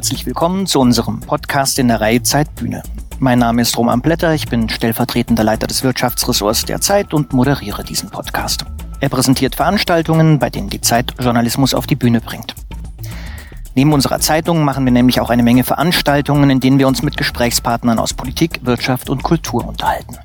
Herzlich willkommen zu unserem Podcast in der Reihe Zeitbühne. Mein Name ist Roman Blätter, ich bin stellvertretender Leiter des Wirtschaftsressorts der Zeit und moderiere diesen Podcast. Er präsentiert Veranstaltungen, bei denen die Zeit Journalismus auf die Bühne bringt. Neben unserer Zeitung machen wir nämlich auch eine Menge Veranstaltungen, in denen wir uns mit Gesprächspartnern aus Politik, Wirtschaft und Kultur unterhalten.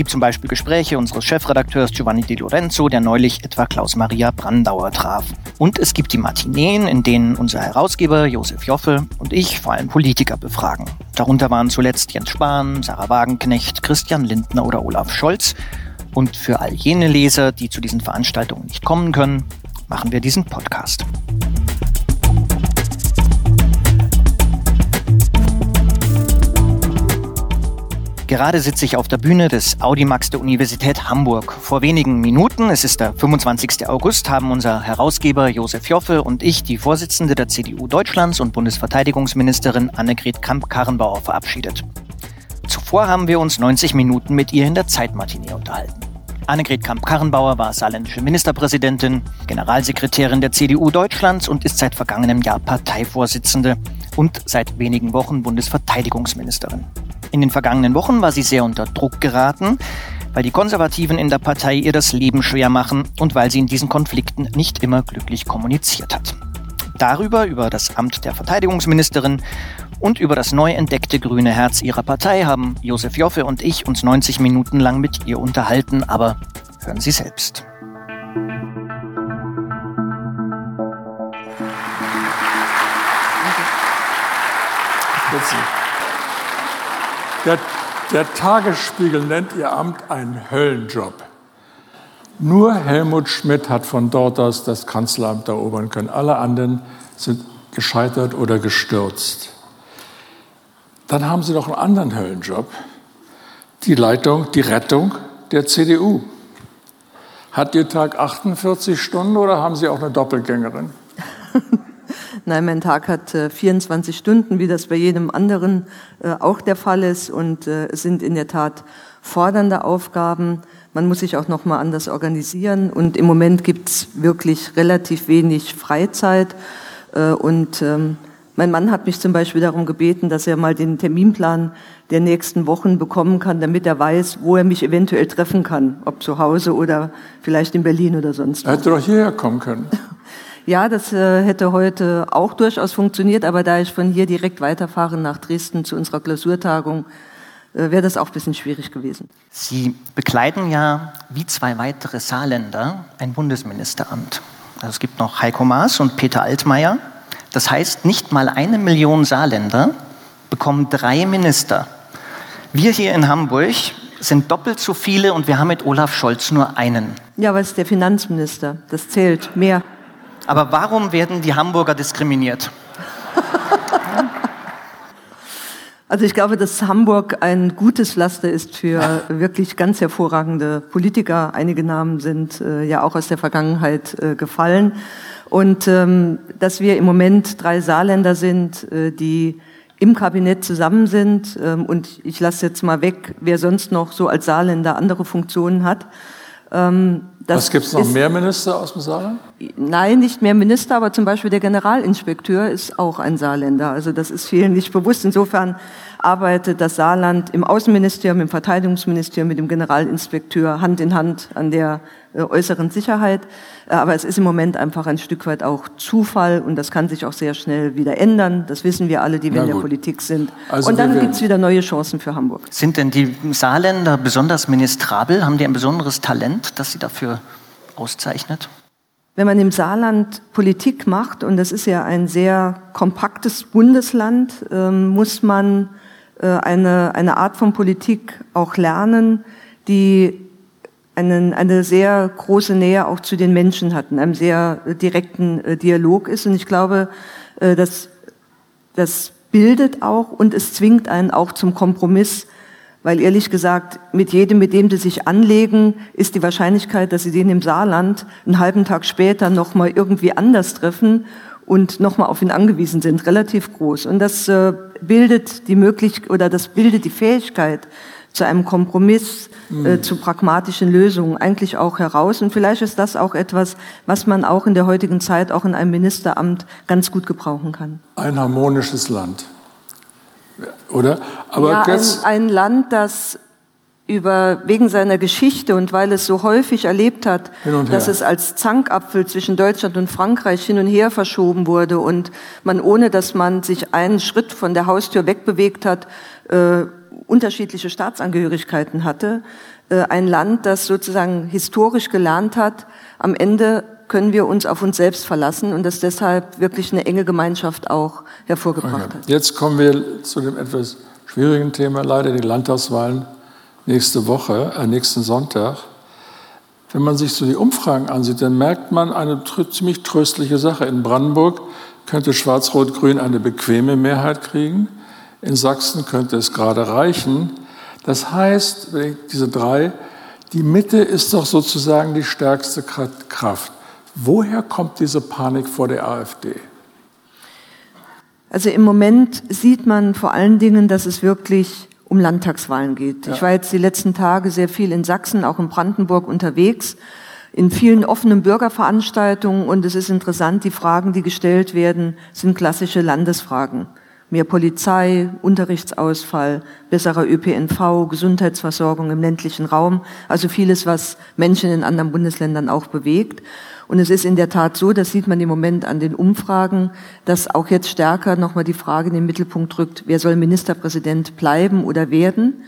Gibt zum Beispiel Gespräche unseres Chefredakteurs Giovanni Di Lorenzo, der neulich etwa Klaus-Maria Brandauer traf. Und es gibt die Matineen, in denen unser Herausgeber Josef Joffe und ich vor allem Politiker befragen. Darunter waren zuletzt Jens Spahn, Sarah Wagenknecht, Christian Lindner oder Olaf Scholz. Und für all jene Leser, die zu diesen Veranstaltungen nicht kommen können, machen wir diesen Podcast. Gerade sitze ich auf der Bühne des Audimax der Universität Hamburg. Vor wenigen Minuten, es ist der 25. August, haben unser Herausgeber Josef Joffe und ich die Vorsitzende der CDU Deutschlands und Bundesverteidigungsministerin Annegret Kamp-Karrenbauer verabschiedet. Zuvor haben wir uns 90 Minuten mit ihr in der Zeitmatinee unterhalten. Annegret Kamp-Karrenbauer war saarländische Ministerpräsidentin, Generalsekretärin der CDU Deutschlands und ist seit vergangenem Jahr Parteivorsitzende und seit wenigen Wochen Bundesverteidigungsministerin. In den vergangenen Wochen war sie sehr unter Druck geraten, weil die Konservativen in der Partei ihr das Leben schwer machen und weil sie in diesen Konflikten nicht immer glücklich kommuniziert hat. Darüber, über das Amt der Verteidigungsministerin und über das neu entdeckte grüne Herz ihrer Partei haben Josef Joffe und ich uns 90 Minuten lang mit ihr unterhalten, aber hören Sie selbst. Bitte. Der, der Tagesspiegel nennt ihr Amt einen Höllenjob. Nur Helmut Schmidt hat von dort aus das Kanzleramt erobern können. Alle anderen sind gescheitert oder gestürzt. Dann haben Sie noch einen anderen Höllenjob. Die Leitung, die Rettung der CDU. Hat Ihr Tag 48 Stunden oder haben Sie auch eine Doppelgängerin? Nein, mein Tag hat 24 äh, Stunden, wie das bei jedem anderen äh, auch der Fall ist. Und äh, es sind in der Tat fordernde Aufgaben. Man muss sich auch noch mal anders organisieren. Und im Moment gibt es wirklich relativ wenig Freizeit. Und ähm, mein Mann hat mich zum Beispiel darum gebeten, dass er mal den Terminplan der nächsten Wochen bekommen kann, damit er weiß, wo er mich eventuell treffen kann, ob zu Hause oder vielleicht in Berlin oder sonst. Er hätte doch hierher kommen können. Ja, das äh, hätte heute auch durchaus funktioniert, aber da ich von hier direkt weiterfahre nach Dresden zu unserer Klausurtagung, äh, wäre das auch ein bisschen schwierig gewesen. Sie bekleiden ja wie zwei weitere Saarländer ein Bundesministeramt. Also es gibt noch Heiko Maas und Peter Altmaier. Das heißt, nicht mal eine Million Saarländer bekommen drei Minister. Wir hier in Hamburg sind doppelt so viele und wir haben mit Olaf Scholz nur einen. Ja, weil es der Finanzminister. Das zählt mehr. Aber warum werden die Hamburger diskriminiert? Also ich glaube, dass Hamburg ein gutes Pflaster ist für wirklich ganz hervorragende Politiker. Einige Namen sind äh, ja auch aus der Vergangenheit äh, gefallen. Und ähm, dass wir im Moment drei Saarländer sind, äh, die im Kabinett zusammen sind. Ähm, und ich lasse jetzt mal weg, wer sonst noch so als Saarländer andere Funktionen hat. Ähm, Was gibt es noch mehr Minister aus dem Saarland? Nein, nicht mehr Minister, aber zum Beispiel der Generalinspekteur ist auch ein Saarländer. Also das ist vielen nicht bewusst. Insofern arbeitet das Saarland im Außenministerium, im Verteidigungsministerium mit dem Generalinspekteur Hand in Hand an der äh, äußeren Sicherheit. Äh, aber es ist im Moment einfach ein Stück weit auch Zufall und das kann sich auch sehr schnell wieder ändern. Das wissen wir alle, die wir in der Politik sind. Also und dann gibt es wieder neue Chancen für Hamburg. Sind denn die Saarländer besonders ministrabel? Haben die ein besonderes Talent, das sie dafür auszeichnet? Wenn man im Saarland Politik macht, und das ist ja ein sehr kompaktes Bundesland, ähm, muss man äh, eine, eine Art von Politik auch lernen, die einen, eine sehr große Nähe auch zu den Menschen hat, in einem sehr direkten äh, Dialog ist. Und ich glaube, äh, das, das bildet auch und es zwingt einen auch zum Kompromiss, weil ehrlich gesagt, mit jedem, mit dem sie sich anlegen, ist die Wahrscheinlichkeit, dass sie den im Saarland einen halben Tag später nochmal irgendwie anders treffen und nochmal auf ihn angewiesen sind, relativ groß. Und das äh, bildet die Möglichkeit oder das bildet die Fähigkeit zu einem Kompromiss, mhm. äh, zu pragmatischen Lösungen eigentlich auch heraus. Und vielleicht ist das auch etwas, was man auch in der heutigen Zeit, auch in einem Ministeramt ganz gut gebrauchen kann. Ein harmonisches Land. Oder? Aber ja, ein, ein Land, das über, wegen seiner Geschichte und weil es so häufig erlebt hat, dass es als Zankapfel zwischen Deutschland und Frankreich hin und her verschoben wurde und man, ohne dass man sich einen Schritt von der Haustür wegbewegt hat, äh, unterschiedliche Staatsangehörigkeiten hatte. Äh, ein Land, das sozusagen historisch gelernt hat, am Ende können wir uns auf uns selbst verlassen und das deshalb wirklich eine enge Gemeinschaft auch hervorgebracht okay. hat. Jetzt kommen wir zu dem etwas schwierigen Thema, leider die Landtagswahlen nächste Woche, äh, nächsten Sonntag. Wenn man sich so die Umfragen ansieht, dann merkt man eine tr ziemlich tröstliche Sache. In Brandenburg könnte Schwarz-Rot-Grün eine bequeme Mehrheit kriegen. In Sachsen könnte es gerade reichen. Das heißt, diese drei, die Mitte ist doch sozusagen die stärkste Kraft. Woher kommt diese Panik vor der AfD? Also im Moment sieht man vor allen Dingen, dass es wirklich um Landtagswahlen geht. Ja. Ich war jetzt die letzten Tage sehr viel in Sachsen, auch in Brandenburg unterwegs, in vielen offenen Bürgerveranstaltungen und es ist interessant, die Fragen, die gestellt werden, sind klassische Landesfragen. Mehr Polizei, Unterrichtsausfall, besserer ÖPNV, Gesundheitsversorgung im ländlichen Raum, also vieles, was Menschen in anderen Bundesländern auch bewegt. Und es ist in der Tat so, das sieht man im Moment an den Umfragen, dass auch jetzt stärker nochmal die Frage in den Mittelpunkt rückt, wer soll Ministerpräsident bleiben oder werden.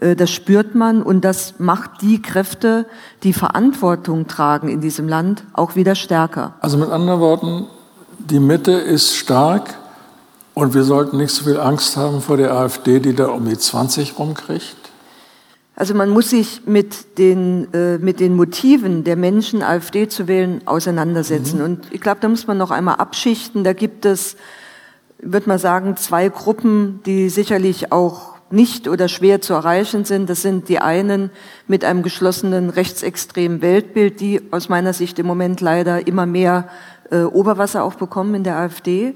Äh, das spürt man und das macht die Kräfte, die Verantwortung tragen in diesem Land, auch wieder stärker. Also mit anderen Worten, die Mitte ist stark und wir sollten nicht so viel Angst haben vor der AfD, die da um die 20 rumkriegt. Also man muss sich mit den, äh, mit den Motiven der Menschen, AfD zu wählen, auseinandersetzen. Mhm. Und ich glaube, da muss man noch einmal abschichten. Da gibt es, würde man sagen, zwei Gruppen, die sicherlich auch nicht oder schwer zu erreichen sind. Das sind die einen mit einem geschlossenen rechtsextremen Weltbild, die aus meiner Sicht im Moment leider immer mehr äh, Oberwasser auch bekommen in der AfD.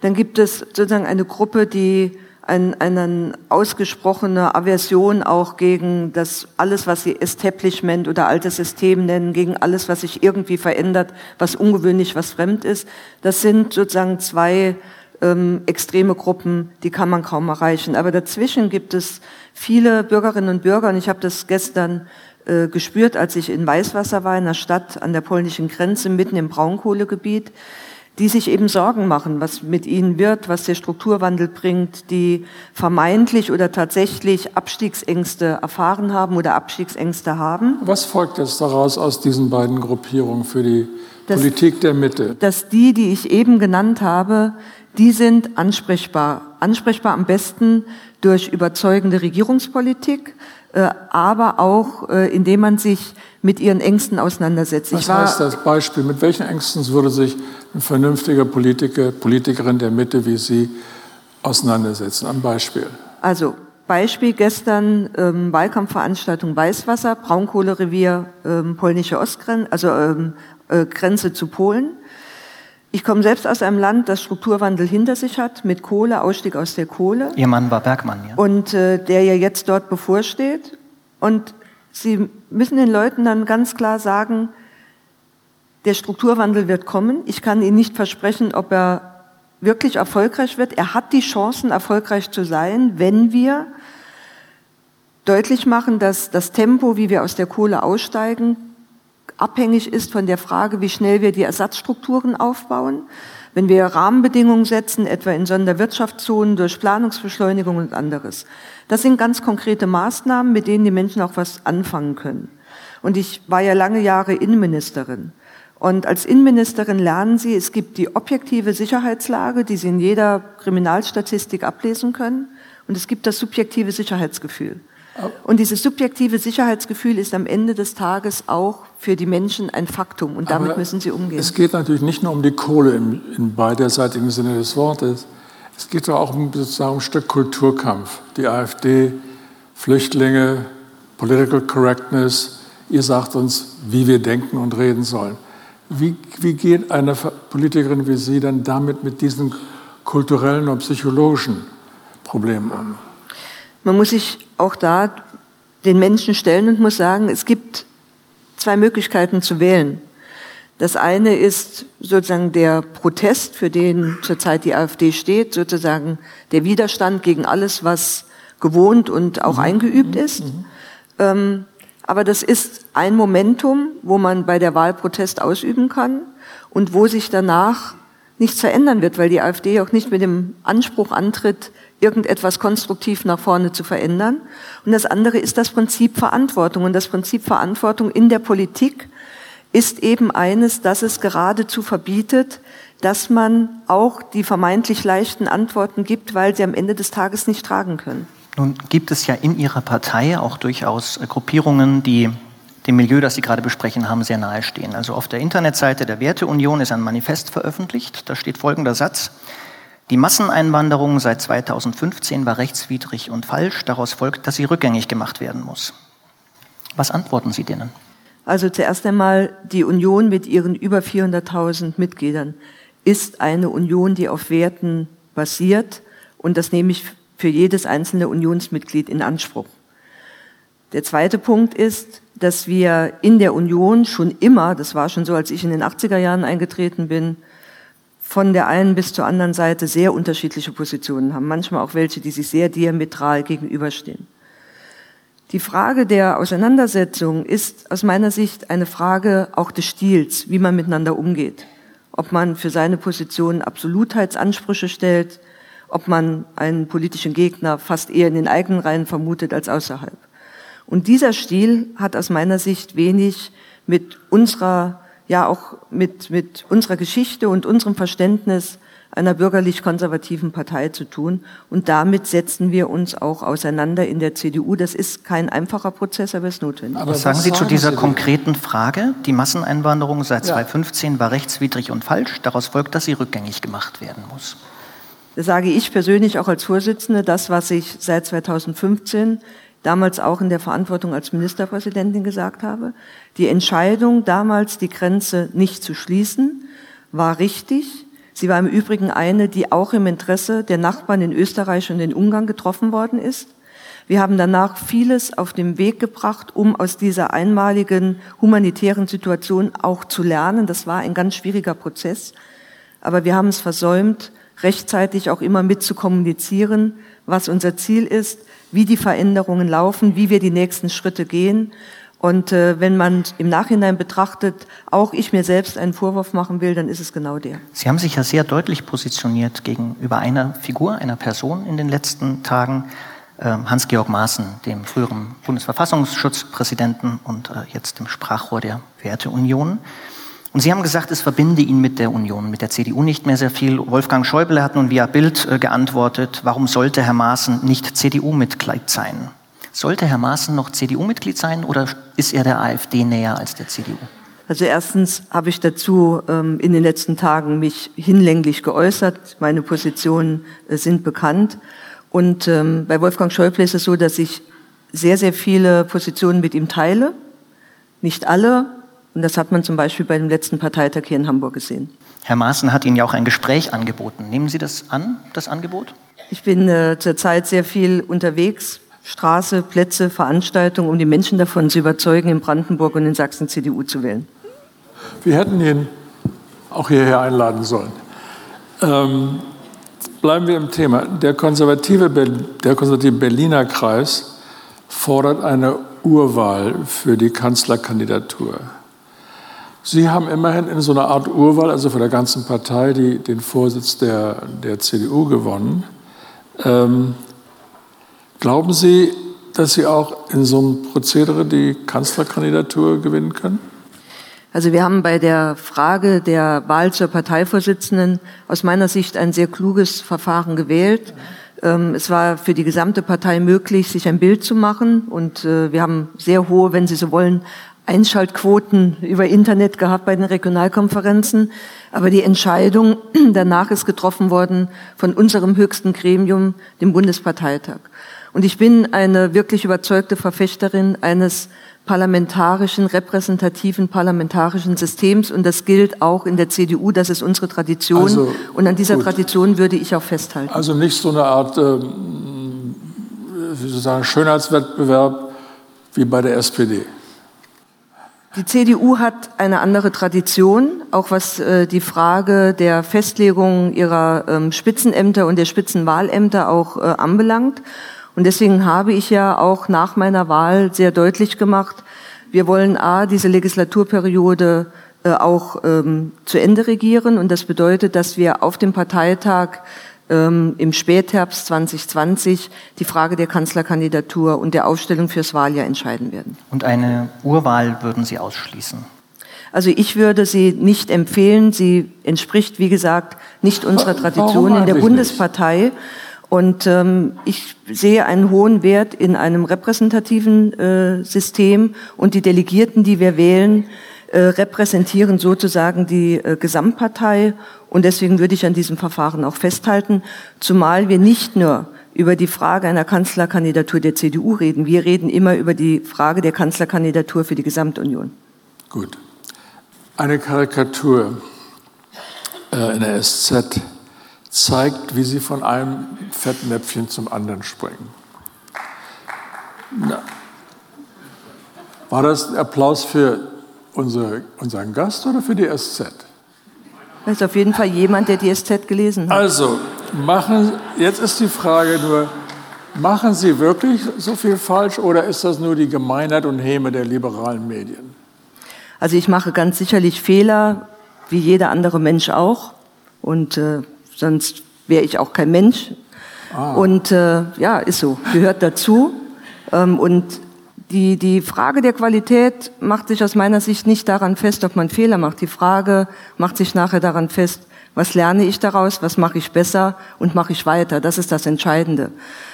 Dann gibt es sozusagen eine Gruppe, die ein, eine ausgesprochene Aversion auch gegen das alles, was sie Establishment oder altes System nennen, gegen alles, was sich irgendwie verändert, was ungewöhnlich, was fremd ist. Das sind sozusagen zwei ähm, extreme Gruppen, die kann man kaum erreichen. Aber dazwischen gibt es viele Bürgerinnen und Bürger, und ich habe das gestern äh, gespürt, als ich in Weißwasser war, in einer Stadt an der polnischen Grenze, mitten im Braunkohlegebiet, die sich eben Sorgen machen, was mit ihnen wird, was der Strukturwandel bringt, die vermeintlich oder tatsächlich Abstiegsängste erfahren haben oder Abstiegsängste haben. Was folgt jetzt daraus aus diesen beiden Gruppierungen für die dass, Politik der Mitte? Dass die, die ich eben genannt habe, die sind ansprechbar. Ansprechbar am besten durch überzeugende Regierungspolitik, aber auch äh, indem man sich mit ihren Ängsten auseinandersetzt. Was heißt das Beispiel? Mit welchen Ängsten würde sich ein vernünftiger Politiker, Politikerin der Mitte wie Sie auseinandersetzen? Ein Beispiel. Also Beispiel gestern ähm, Wahlkampfveranstaltung Weißwasser, Braunkohlerevier, ähm, polnische Ostgrenze, also ähm, äh, Grenze zu Polen. Ich komme selbst aus einem Land, das Strukturwandel hinter sich hat, mit Kohle, Ausstieg aus der Kohle. Ihr Mann war Bergmann, ja. Und äh, der ja jetzt dort bevorsteht. Und Sie müssen den Leuten dann ganz klar sagen, der Strukturwandel wird kommen. Ich kann Ihnen nicht versprechen, ob er wirklich erfolgreich wird. Er hat die Chancen, erfolgreich zu sein, wenn wir deutlich machen, dass das Tempo, wie wir aus der Kohle aussteigen, abhängig ist von der Frage, wie schnell wir die Ersatzstrukturen aufbauen. Wenn wir Rahmenbedingungen setzen, etwa in Sonderwirtschaftszonen durch Planungsbeschleunigung und anderes. Das sind ganz konkrete Maßnahmen, mit denen die Menschen auch was anfangen können. Und ich war ja lange Jahre Innenministerin. Und als Innenministerin lernen Sie, es gibt die objektive Sicherheitslage, die Sie in jeder Kriminalstatistik ablesen können. Und es gibt das subjektive Sicherheitsgefühl. Und dieses subjektive Sicherheitsgefühl ist am Ende des Tages auch für die Menschen ein Faktum. Und damit Aber müssen sie umgehen. Es geht natürlich nicht nur um die Kohle im, in beiderseitigen Sinne des Wortes. Es geht auch um sozusagen ein Stück Kulturkampf. Die AfD, Flüchtlinge, Political Correctness. Ihr sagt uns, wie wir denken und reden sollen. Wie, wie geht eine Politikerin wie Sie dann damit mit diesen kulturellen und psychologischen Problemen um? Man muss sich auch da den Menschen stellen und muss sagen, es gibt zwei Möglichkeiten zu wählen. Das eine ist sozusagen der Protest, für den zurzeit die AfD steht, sozusagen der Widerstand gegen alles, was gewohnt und auch mhm. eingeübt mhm. ist. Mhm. Ähm, aber das ist ein Momentum, wo man bei der Wahl Protest ausüben kann und wo sich danach nichts verändern wird, weil die AfD auch nicht mit dem Anspruch antritt, irgendetwas konstruktiv nach vorne zu verändern. Und das andere ist das Prinzip Verantwortung. Und das Prinzip Verantwortung in der Politik ist eben eines, das es geradezu verbietet, dass man auch die vermeintlich leichten Antworten gibt, weil sie am Ende des Tages nicht tragen können. Nun gibt es ja in Ihrer Partei auch durchaus Gruppierungen, die dem Milieu, das Sie gerade besprechen haben, sehr nahe stehen. Also auf der Internetseite der Werteunion ist ein Manifest veröffentlicht. Da steht folgender Satz. Die Masseneinwanderung seit 2015 war rechtswidrig und falsch. Daraus folgt, dass sie rückgängig gemacht werden muss. Was antworten Sie denen? Also zuerst einmal, die Union mit ihren über 400.000 Mitgliedern ist eine Union, die auf Werten basiert. Und das nehme ich für jedes einzelne Unionsmitglied in Anspruch. Der zweite Punkt ist, dass wir in der Union schon immer, das war schon so, als ich in den 80er Jahren eingetreten bin, von der einen bis zur anderen Seite sehr unterschiedliche Positionen haben, manchmal auch welche, die sich sehr diametral gegenüberstehen. Die Frage der Auseinandersetzung ist aus meiner Sicht eine Frage auch des Stils, wie man miteinander umgeht. Ob man für seine Position Absolutheitsansprüche stellt, ob man einen politischen Gegner fast eher in den eigenen Reihen vermutet als außerhalb. Und dieser Stil hat aus meiner Sicht wenig mit unserer ja auch mit, mit unserer Geschichte und unserem Verständnis einer bürgerlich-konservativen Partei zu tun. Und damit setzen wir uns auch auseinander in der CDU. Das ist kein einfacher Prozess, aber es ist notwendig. Aber was sagen Sie zu dieser Sie konkreten Frage? Die Masseneinwanderung seit ja. 2015 war rechtswidrig und falsch. Daraus folgt, dass sie rückgängig gemacht werden muss. Das sage ich persönlich auch als Vorsitzende. Das, was ich seit 2015 damals auch in der Verantwortung als Ministerpräsidentin gesagt habe. Die Entscheidung, damals die Grenze nicht zu schließen, war richtig. Sie war im Übrigen eine, die auch im Interesse der Nachbarn in Österreich und in Ungarn getroffen worden ist. Wir haben danach vieles auf den Weg gebracht, um aus dieser einmaligen humanitären Situation auch zu lernen. Das war ein ganz schwieriger Prozess. Aber wir haben es versäumt, rechtzeitig auch immer mit zu kommunizieren, was unser Ziel ist, wie die Veränderungen laufen, wie wir die nächsten Schritte gehen. Und äh, wenn man im Nachhinein betrachtet, auch ich mir selbst einen Vorwurf machen will, dann ist es genau der. Sie haben sich ja sehr deutlich positioniert gegenüber einer Figur, einer Person in den letzten Tagen, äh, Hans-Georg Maaßen, dem früheren Bundesverfassungsschutzpräsidenten und äh, jetzt dem Sprachrohr der Werteunion. Und Sie haben gesagt, es verbinde ihn mit der Union, mit der CDU nicht mehr sehr viel. Wolfgang Schäuble hat nun via Bild äh, geantwortet, warum sollte Herr Maaßen nicht CDU-Mitglied sein? Sollte Herr Maaßen noch CDU-Mitglied sein oder ist er der AfD näher als der CDU? Also erstens habe ich dazu ähm, in den letzten Tagen mich hinlänglich geäußert. Meine Positionen äh, sind bekannt. Und ähm, bei Wolfgang Schäuble ist es so, dass ich sehr, sehr viele Positionen mit ihm teile. Nicht alle, und das hat man zum Beispiel bei dem letzten Parteitag hier in Hamburg gesehen. Herr Maaßen hat Ihnen ja auch ein Gespräch angeboten. Nehmen Sie das an, das Angebot? Ich bin äh, zurzeit sehr viel unterwegs, Straße, Plätze, Veranstaltungen, um die Menschen davon zu überzeugen, in Brandenburg und in Sachsen CDU zu wählen. Wir hätten ihn auch hierher einladen sollen. Ähm, bleiben wir im Thema. Der konservative, der konservative Berliner Kreis fordert eine Urwahl für die Kanzlerkandidatur. Sie haben immerhin in so einer Art Urwahl, also von der ganzen Partei, die, den Vorsitz der, der CDU gewonnen. Ähm, glauben Sie, dass Sie auch in so einem Prozedere die Kanzlerkandidatur gewinnen können? Also wir haben bei der Frage der Wahl zur Parteivorsitzenden aus meiner Sicht ein sehr kluges Verfahren gewählt. Ähm, es war für die gesamte Partei möglich, sich ein Bild zu machen. Und äh, wir haben sehr hohe, wenn Sie so wollen, Einschaltquoten über Internet gehabt bei den Regionalkonferenzen. Aber die Entscheidung danach ist getroffen worden von unserem höchsten Gremium, dem Bundesparteitag. Und ich bin eine wirklich überzeugte Verfechterin eines parlamentarischen, repräsentativen parlamentarischen Systems. Und das gilt auch in der CDU. Das ist unsere Tradition. Also, und an dieser gut. Tradition würde ich auch festhalten. Also nicht so eine Art, äh, wie soll sagen, Schönheitswettbewerb wie bei der SPD. Die CDU hat eine andere Tradition, auch was äh, die Frage der Festlegung ihrer ähm, Spitzenämter und der Spitzenwahlämter auch äh, anbelangt. Und deswegen habe ich ja auch nach meiner Wahl sehr deutlich gemacht, wir wollen A, diese Legislaturperiode äh, auch ähm, zu Ende regieren. Und das bedeutet, dass wir auf dem Parteitag ähm, im Spätherbst 2020 die Frage der Kanzlerkandidatur und der Aufstellung fürs Wahljahr entscheiden werden. Und eine Urwahl würden Sie ausschließen? Also ich würde sie nicht empfehlen. Sie entspricht, wie gesagt, nicht unserer Tradition in der Bundespartei. Nicht? Und ähm, ich sehe einen hohen Wert in einem repräsentativen äh, System und die Delegierten, die wir wählen, äh, repräsentieren sozusagen die äh, Gesamtpartei. Und deswegen würde ich an diesem Verfahren auch festhalten, zumal wir nicht nur über die Frage einer Kanzlerkandidatur der CDU reden. Wir reden immer über die Frage der Kanzlerkandidatur für die Gesamtunion. Gut. Eine Karikatur äh, in der SZ zeigt, wie sie von einem Fettnäpfchen zum anderen springen. Na, war das ein Applaus für unsere, unseren Gast oder für die SZ? Das ist auf jeden Fall jemand, der die SZ gelesen hat. Also, machen, jetzt ist die Frage nur, machen Sie wirklich so viel falsch oder ist das nur die Gemeinheit und Häme der liberalen Medien? Also ich mache ganz sicherlich Fehler, wie jeder andere Mensch auch. Und äh, sonst wäre ich auch kein Mensch. Ah. Und äh, ja, ist so, gehört dazu. Ähm, und die, die Frage der Qualität macht sich aus meiner Sicht nicht daran fest, ob man Fehler macht. Die Frage macht sich nachher daran fest, was lerne ich daraus, was mache ich besser und mache ich weiter. Das ist das Entscheidende.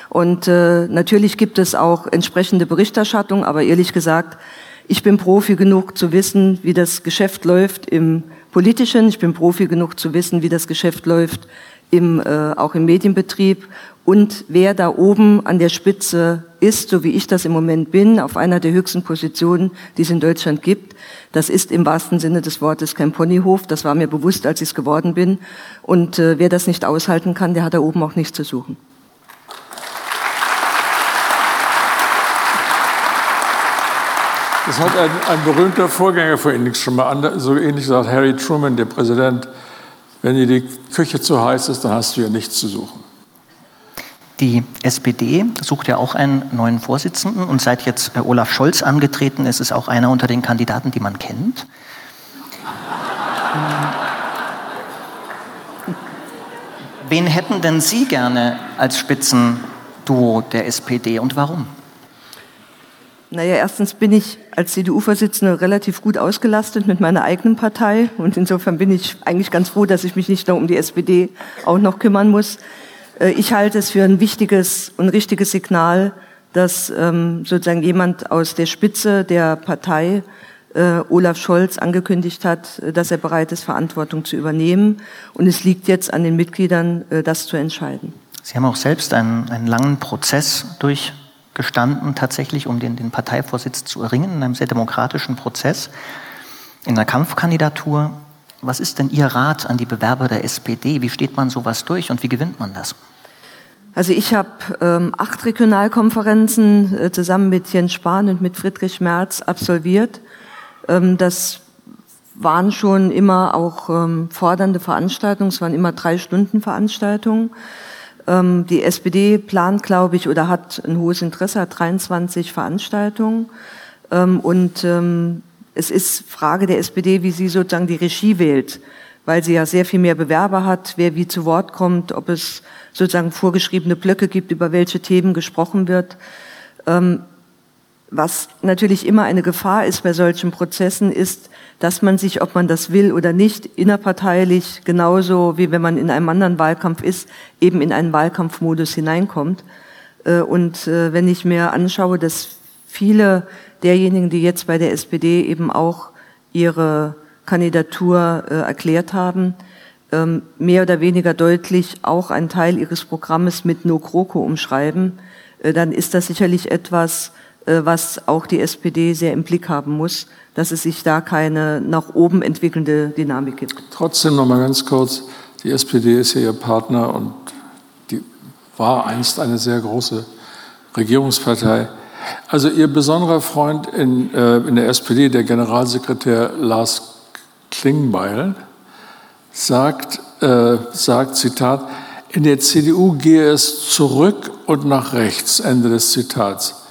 Und äh, natürlich gibt es auch entsprechende Berichterstattung, aber ehrlich gesagt, ich bin Profi genug zu wissen, wie das Geschäft läuft im politischen. Ich bin Profi genug zu wissen, wie das Geschäft läuft im, äh, auch im Medienbetrieb und wer da oben an der Spitze ist, so wie ich das im Moment bin, auf einer der höchsten Positionen, die es in Deutschland gibt. Das ist im wahrsten Sinne des Wortes kein Ponyhof. Das war mir bewusst, als ich es geworden bin. Und äh, wer das nicht aushalten kann, der hat da oben auch nichts zu suchen. Das hat ein, ein berühmter Vorgänger von Ihnen schon mal so ähnlich gesagt, Harry Truman, der Präsident. Wenn dir die Küche zu heiß ist, dann hast du ja nichts zu suchen. Die SPD sucht ja auch einen neuen Vorsitzenden und seit jetzt äh, Olaf Scholz angetreten ist, ist auch einer unter den Kandidaten, die man kennt. Wen hätten denn Sie gerne als Spitzenduo der SPD und warum? Naja, erstens bin ich als CDU-Vorsitzende relativ gut ausgelastet mit meiner eigenen Partei und insofern bin ich eigentlich ganz froh, dass ich mich nicht nur um die SPD auch noch kümmern muss. Äh, ich halte es für ein wichtiges und richtiges Signal, dass ähm, sozusagen jemand aus der Spitze der Partei, äh, Olaf Scholz, angekündigt hat, dass er bereit ist, Verantwortung zu übernehmen. Und es liegt jetzt an den Mitgliedern, äh, das zu entscheiden. Sie haben auch selbst einen, einen langen Prozess durch gestanden, tatsächlich, um den, den Parteivorsitz zu erringen, in einem sehr demokratischen Prozess, in einer Kampfkandidatur. Was ist denn Ihr Rat an die Bewerber der SPD? Wie steht man sowas durch und wie gewinnt man das? Also ich habe ähm, acht Regionalkonferenzen äh, zusammen mit Jens Spahn und mit Friedrich Merz absolviert. Ähm, das waren schon immer auch ähm, fordernde Veranstaltungen, es waren immer drei Stunden Veranstaltungen. Ähm, die SPD plant, glaube ich, oder hat ein hohes Interesse, hat 23 Veranstaltungen. Ähm, und ähm, es ist Frage der SPD, wie sie sozusagen die Regie wählt, weil sie ja sehr viel mehr Bewerber hat, wer wie zu Wort kommt, ob es sozusagen vorgeschriebene Blöcke gibt, über welche Themen gesprochen wird. Was natürlich immer eine Gefahr ist bei solchen Prozessen, ist, dass man sich, ob man das will oder nicht, innerparteilich genauso wie wenn man in einem anderen Wahlkampf ist, eben in einen Wahlkampfmodus hineinkommt. Äh, und äh, wenn ich mir anschaue, dass viele derjenigen, die jetzt bei der SPD eben auch ihre Kandidatur äh, erklärt haben, ähm, mehr oder weniger deutlich auch einen Teil ihres Programmes mit No GroKo umschreiben, dann ist das sicherlich etwas, was auch die SPD sehr im Blick haben muss, dass es sich da keine nach oben entwickelnde Dynamik gibt. Trotzdem noch mal ganz kurz: Die SPD ist ja Ihr Partner und die war einst eine sehr große Regierungspartei. Also Ihr besonderer Freund in, äh, in der SPD, der Generalsekretär Lars Klingbeil, sagt, äh, sagt, Zitat, in der CDU gehe es zurück und nach rechts, Ende des Zitats.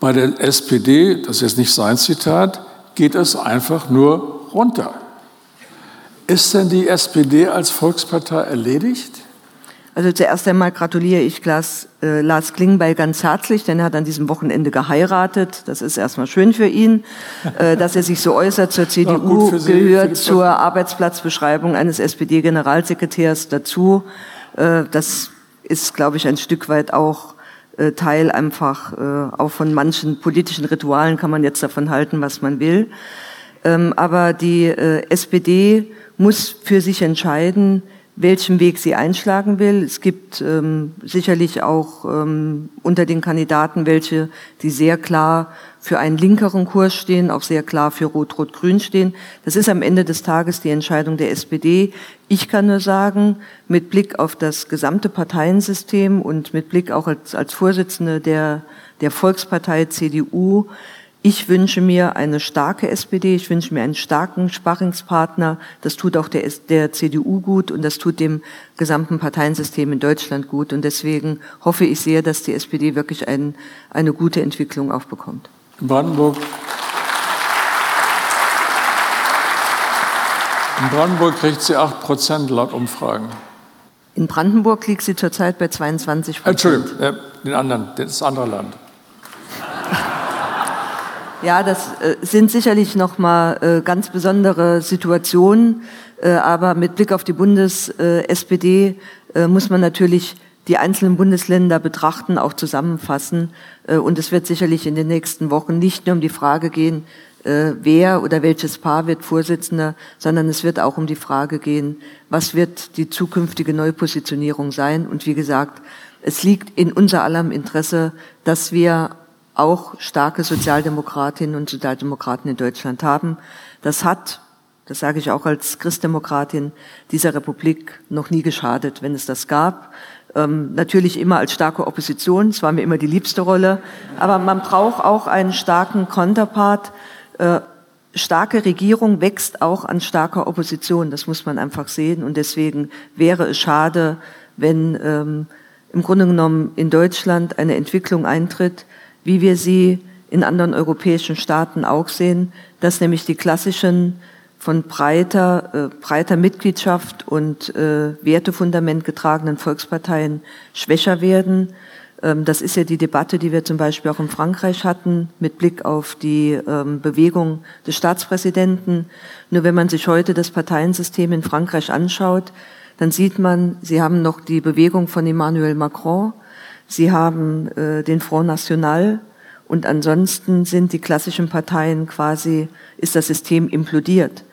Bei der SPD, das ist jetzt nicht sein Zitat, geht es einfach nur runter. Ist denn die SPD als Volkspartei erledigt? Also zuerst einmal gratuliere ich Lars, äh, Lars Klingbeil ganz herzlich, denn er hat an diesem Wochenende geheiratet. Das ist erstmal schön für ihn, äh, dass er sich so äußert zur CDU, Sie, gehört zur Arbeitsplatzbeschreibung eines SPD-Generalsekretärs dazu. Äh, das ist, glaube ich, ein Stück weit auch Teil einfach, äh, auch von manchen politischen Ritualen kann man jetzt davon halten, was man will. Ähm, aber die äh, SPD muss für sich entscheiden, welchen Weg sie einschlagen will. Es gibt ähm, sicherlich auch ähm, unter den Kandidaten welche, die sehr klar für einen linkeren Kurs stehen, auch sehr klar für Rot-Rot-Grün stehen. Das ist am Ende des Tages die Entscheidung der SPD. Ich kann nur sagen, mit Blick auf das gesamte Parteiensystem und mit Blick auch als, als Vorsitzende der, der Volkspartei CDU, ich wünsche mir eine starke SPD, ich wünsche mir einen starken Sparringspartner. Das tut auch der, der, CDU gut und das tut dem gesamten Parteiensystem in Deutschland gut. Und deswegen hoffe ich sehr, dass die SPD wirklich ein, eine gute Entwicklung aufbekommt. In Brandenburg. In Brandenburg kriegt sie 8 Prozent laut Umfragen. In Brandenburg liegt sie zurzeit bei 22 Prozent. Entschuldigung, äh, den anderen, das andere Land. Ja, das äh, sind sicherlich noch mal äh, ganz besondere Situationen, äh, aber mit Blick auf die Bundes-SPD äh, muss man natürlich die einzelnen Bundesländer betrachten, auch zusammenfassen. Und es wird sicherlich in den nächsten Wochen nicht nur um die Frage gehen, wer oder welches Paar wird Vorsitzender, sondern es wird auch um die Frage gehen, was wird die zukünftige Neupositionierung sein. Und wie gesagt, es liegt in unser allerem Interesse, dass wir auch starke Sozialdemokratinnen und Sozialdemokraten in Deutschland haben. Das hat, das sage ich auch als Christdemokratin, dieser Republik noch nie geschadet, wenn es das gab. Ähm, natürlich immer als starke Opposition, es war mir immer die liebste Rolle, aber man braucht auch einen starken Konterpart. Äh, starke Regierung wächst auch an starker Opposition, das muss man einfach sehen und deswegen wäre es schade, wenn ähm, im Grunde genommen in Deutschland eine Entwicklung eintritt, wie wir sie in anderen europäischen Staaten auch sehen, dass nämlich die klassischen von breiter, äh, breiter Mitgliedschaft und äh, Wertefundament getragenen Volksparteien schwächer werden. Ähm, das ist ja die Debatte, die wir zum Beispiel auch in Frankreich hatten, mit Blick auf die ähm, Bewegung des Staatspräsidenten. Nur wenn man sich heute das Parteiensystem in Frankreich anschaut, dann sieht man, sie haben noch die Bewegung von Emmanuel Macron, Sie haben äh, den Front National und ansonsten sind die klassischen Parteien quasi, ist das System implodiert.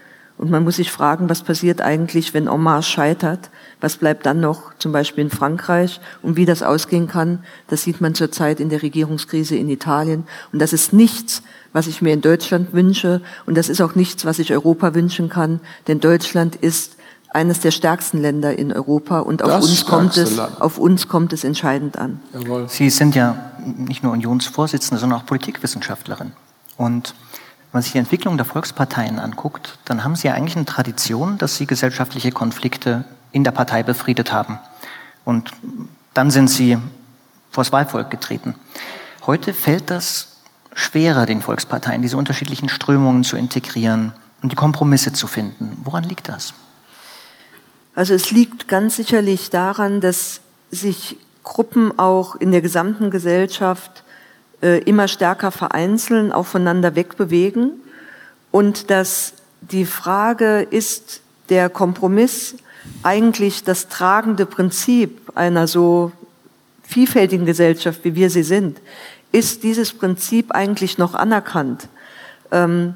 Und man muss sich fragen, was passiert eigentlich, wenn En Marche scheitert? Was bleibt dann noch, zum Beispiel in Frankreich? Und wie das ausgehen kann, das sieht man zurzeit in der Regierungskrise in Italien. Und das ist nichts, was ich mir in Deutschland wünsche. Und das ist auch nichts, was ich Europa wünschen kann. Denn Deutschland ist eines der stärksten Länder in Europa und auf uns, kommt es, auf uns kommt es entscheidend an. Jawohl. Sie sind ja nicht nur Unionsvorsitzende, sondern auch Politikwissenschaftlerin. Und wenn man sich die Entwicklung der Volksparteien anguckt, dann haben sie ja eigentlich eine Tradition, dass sie gesellschaftliche Konflikte in der Partei befriedet haben. Und dann sind sie vors Wahlvolk getreten. Heute fällt das schwerer, den Volksparteien diese unterschiedlichen Strömungen zu integrieren und die Kompromisse zu finden. Woran liegt das? Also es liegt ganz sicherlich daran, dass sich Gruppen auch in der gesamten Gesellschaft äh, immer stärker vereinzeln, auch voneinander wegbewegen und dass die Frage ist der Kompromiss eigentlich das tragende Prinzip einer so vielfältigen Gesellschaft, wie wir sie sind, ist dieses Prinzip eigentlich noch anerkannt? Ähm,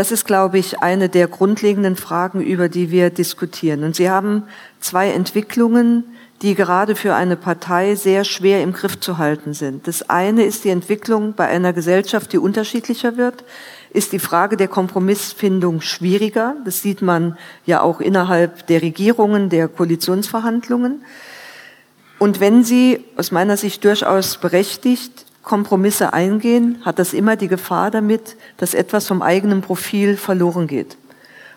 das ist, glaube ich, eine der grundlegenden Fragen, über die wir diskutieren. Und Sie haben zwei Entwicklungen, die gerade für eine Partei sehr schwer im Griff zu halten sind. Das eine ist die Entwicklung bei einer Gesellschaft, die unterschiedlicher wird, ist die Frage der Kompromissfindung schwieriger. Das sieht man ja auch innerhalb der Regierungen, der Koalitionsverhandlungen. Und wenn Sie aus meiner Sicht durchaus berechtigt Kompromisse eingehen, hat das immer die Gefahr damit, dass etwas vom eigenen Profil verloren geht.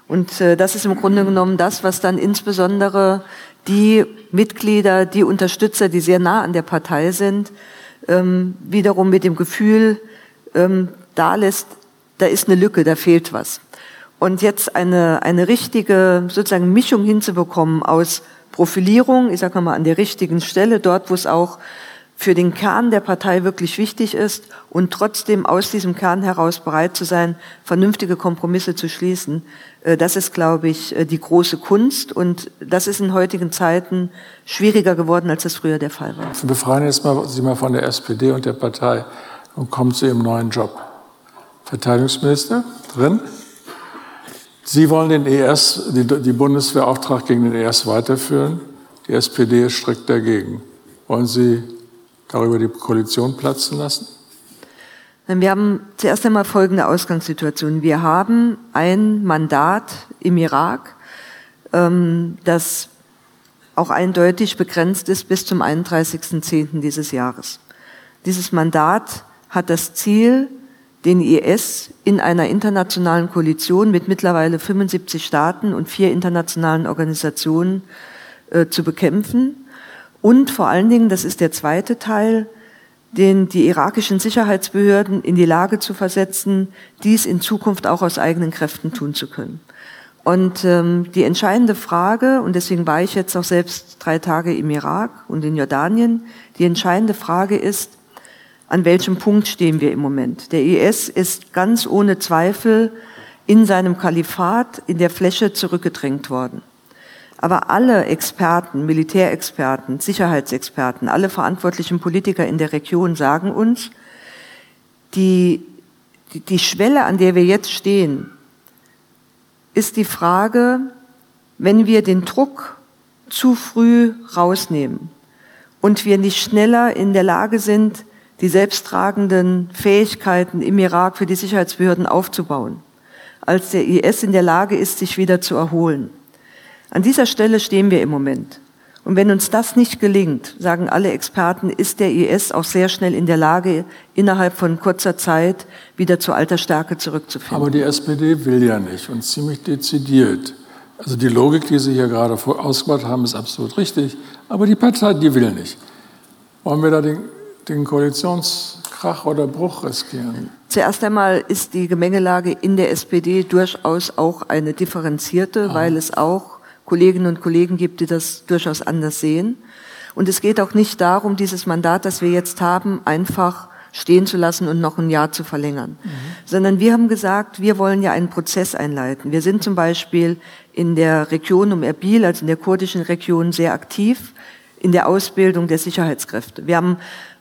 Und äh, das ist im Grunde genommen das, was dann insbesondere die Mitglieder, die Unterstützer, die sehr nah an der Partei sind, ähm, wiederum mit dem Gefühl ähm, da lässt, da ist eine Lücke, da fehlt was. Und jetzt eine, eine richtige sozusagen Mischung hinzubekommen aus Profilierung, ich sage mal an der richtigen Stelle, dort, wo es auch für den Kern der Partei wirklich wichtig ist und trotzdem aus diesem Kern heraus bereit zu sein, vernünftige Kompromisse zu schließen. Äh, das ist, glaube ich, äh, die große Kunst und das ist in heutigen Zeiten schwieriger geworden, als das früher der Fall war. Wir befreien jetzt mal, Sie mal von der SPD und der Partei und kommen zu Ihrem neuen Job. Verteidigungsminister drin. Sie wollen den ES, die, die Bundeswehrauftrag gegen den ES weiterführen. Die SPD ist strikt dagegen. Wollen Sie darüber die Koalition platzen lassen? Wir haben zuerst einmal folgende Ausgangssituation. Wir haben ein Mandat im Irak, ähm, das auch eindeutig begrenzt ist bis zum 31.10. dieses Jahres. Dieses Mandat hat das Ziel, den IS in einer internationalen Koalition mit mittlerweile 75 Staaten und vier internationalen Organisationen äh, zu bekämpfen und vor allen Dingen, das ist der zweite Teil, den die irakischen Sicherheitsbehörden in die Lage zu versetzen, dies in Zukunft auch aus eigenen Kräften tun zu können. Und ähm, die entscheidende Frage, und deswegen war ich jetzt auch selbst drei Tage im Irak und in Jordanien, die entscheidende Frage ist, an welchem Punkt stehen wir im Moment? Der IS ist ganz ohne Zweifel in seinem Kalifat in der Fläche zurückgedrängt worden. Aber alle Experten, Militärexperten, Sicherheitsexperten, alle verantwortlichen Politiker in der Region sagen uns, die, die, die Schwelle, an der wir jetzt stehen, ist die Frage, wenn wir den Druck zu früh rausnehmen und wir nicht schneller in der Lage sind, die selbsttragenden Fähigkeiten im Irak für die Sicherheitsbehörden aufzubauen, als der IS in der Lage ist, sich wieder zu erholen. An dieser Stelle stehen wir im Moment. Und wenn uns das nicht gelingt, sagen alle Experten, ist der IS auch sehr schnell in der Lage, innerhalb von kurzer Zeit wieder zur alter Stärke zurückzufinden. Aber die SPD will ja nicht und ziemlich dezidiert. Also die Logik, die Sie hier gerade ausgemacht haben, ist absolut richtig. Aber die Partei, die will nicht. Wollen wir da den, den Koalitionskrach oder Bruch riskieren? Zuerst einmal ist die Gemengelage in der SPD durchaus auch eine differenzierte, ah. weil es auch Kolleginnen und Kollegen gibt, die das durchaus anders sehen. Und es geht auch nicht darum, dieses Mandat, das wir jetzt haben, einfach stehen zu lassen und noch ein Jahr zu verlängern. Mhm. Sondern wir haben gesagt, wir wollen ja einen Prozess einleiten. Wir sind zum Beispiel in der Region um Erbil, also in der kurdischen Region, sehr aktiv in der Ausbildung der Sicherheitskräfte. Wir haben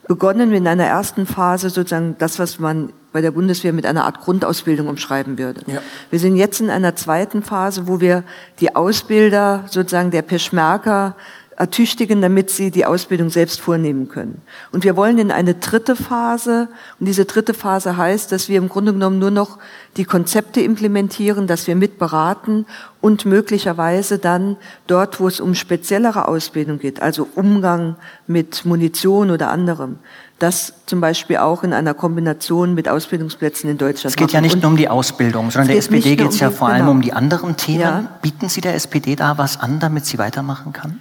begonnen in einer ersten Phase sozusagen das, was man bei der Bundeswehr mit einer Art Grundausbildung umschreiben würde. Ja. Wir sind jetzt in einer zweiten Phase, wo wir die Ausbilder sozusagen der Peschmerga ertüchtigen, damit sie die Ausbildung selbst vornehmen können. Und wir wollen in eine dritte Phase, und diese dritte Phase heißt, dass wir im Grunde genommen nur noch die Konzepte implementieren, dass wir mitberaten und möglicherweise dann dort, wo es um speziellere Ausbildung geht, also Umgang mit Munition oder anderem, das zum Beispiel auch in einer Kombination mit Ausbildungsplätzen in Deutschland. Es geht machen. ja nicht nur um die Ausbildung, sondern der SPD geht es ja vor allem genau. um die anderen Themen. Ja. Bieten Sie der SPD da was an, damit sie weitermachen kann?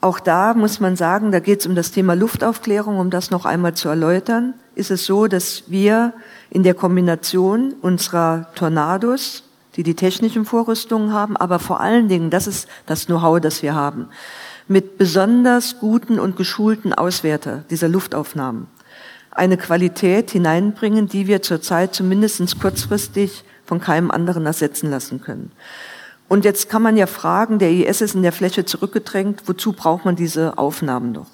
Auch da muss man sagen, da geht es um das Thema Luftaufklärung, um das noch einmal zu erläutern, ist es so, dass wir in der Kombination unserer Tornados, die die technischen Vorrüstungen haben, aber vor allen Dingen, das ist das Know-how, das wir haben, mit besonders guten und geschulten Auswerter dieser Luftaufnahmen eine Qualität hineinbringen, die wir zurzeit zumindest kurzfristig von keinem anderen ersetzen lassen können. Und jetzt kann man ja fragen, der IS ist in der Fläche zurückgedrängt, wozu braucht man diese Aufnahmen noch?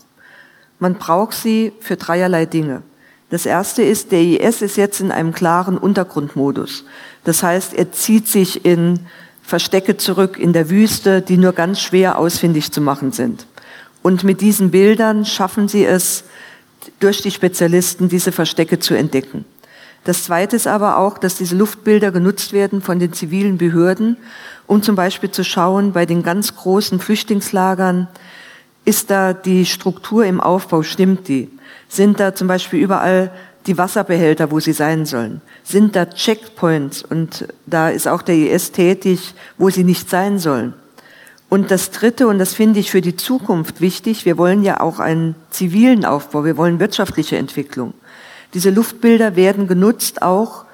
Man braucht sie für dreierlei Dinge. Das erste ist, der IS ist jetzt in einem klaren Untergrundmodus. Das heißt, er zieht sich in Verstecke zurück in der Wüste, die nur ganz schwer ausfindig zu machen sind. Und mit diesen Bildern schaffen sie es, durch die Spezialisten diese Verstecke zu entdecken. Das Zweite ist aber auch, dass diese Luftbilder genutzt werden von den zivilen Behörden, um zum Beispiel zu schauen, bei den ganz großen Flüchtlingslagern, ist da die Struktur im Aufbau, stimmt die? Sind da zum Beispiel überall die Wasserbehälter, wo sie sein sollen? Sind da Checkpoints? Und da ist auch der IS tätig, wo sie nicht sein sollen. Und das Dritte, und das finde ich für die Zukunft wichtig, wir wollen ja auch einen zivilen Aufbau, wir wollen wirtschaftliche Entwicklung. Diese Luftbilder werden genutzt auch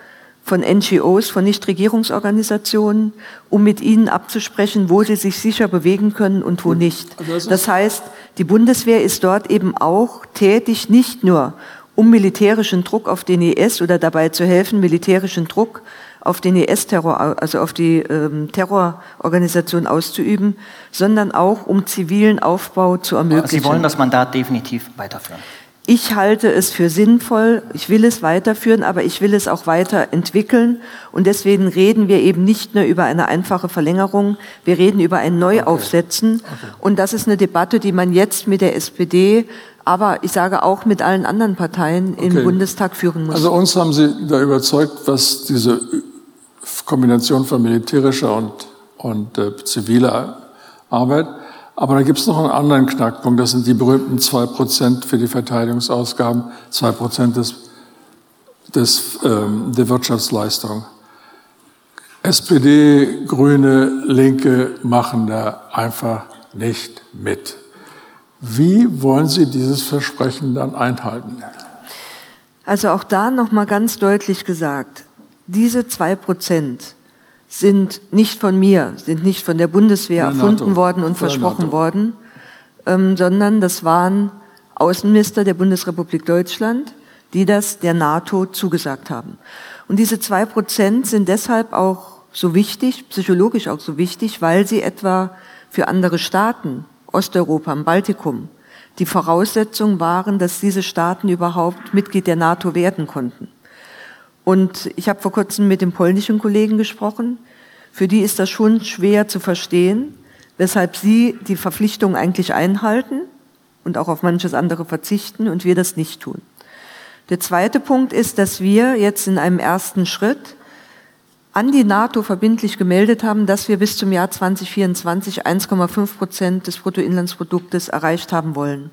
von NGOs, von Nichtregierungsorganisationen, um mit ihnen abzusprechen, wo sie sich sicher bewegen können und wo nicht. Also das heißt, die Bundeswehr ist dort eben auch tätig, nicht nur um militärischen Druck auf den IS oder dabei zu helfen, militärischen Druck auf den IS-Terror, also auf die ähm, Terrororganisation auszuüben, sondern auch um zivilen Aufbau zu ermöglichen. Sie wollen das Mandat definitiv weiterführen. Ich halte es für sinnvoll, ich will es weiterführen, aber ich will es auch weiterentwickeln. Und deswegen reden wir eben nicht nur über eine einfache Verlängerung, wir reden über ein Neuaufsetzen. Okay. Okay. Und das ist eine Debatte, die man jetzt mit der SPD, aber ich sage auch mit allen anderen Parteien okay. im Bundestag führen muss. Also uns haben Sie da überzeugt, was diese Kombination von militärischer und, und äh, ziviler Arbeit aber da gibt es noch einen anderen Knackpunkt. Das sind die berühmten zwei Prozent für die Verteidigungsausgaben, zwei Prozent des, des, ähm, der Wirtschaftsleistung. SPD, Grüne, Linke machen da einfach nicht mit. Wie wollen Sie dieses Versprechen dann einhalten? Also auch da noch mal ganz deutlich gesagt: Diese zwei Prozent sind nicht von mir, sind nicht von der Bundeswehr erfunden NATO. worden und von versprochen worden, ähm, sondern das waren Außenminister der Bundesrepublik Deutschland, die das der NATO zugesagt haben. Und diese zwei Prozent sind deshalb auch so wichtig, psychologisch auch so wichtig, weil sie etwa für andere Staaten, Osteuropa, im Baltikum, die Voraussetzung waren, dass diese Staaten überhaupt Mitglied der NATO werden konnten. Und ich habe vor kurzem mit dem polnischen Kollegen gesprochen. Für die ist das schon schwer zu verstehen, weshalb sie die Verpflichtung eigentlich einhalten und auch auf manches andere verzichten und wir das nicht tun. Der zweite Punkt ist, dass wir jetzt in einem ersten Schritt an die NATO verbindlich gemeldet haben, dass wir bis zum Jahr 2024 1,5 Prozent des Bruttoinlandsproduktes erreicht haben wollen.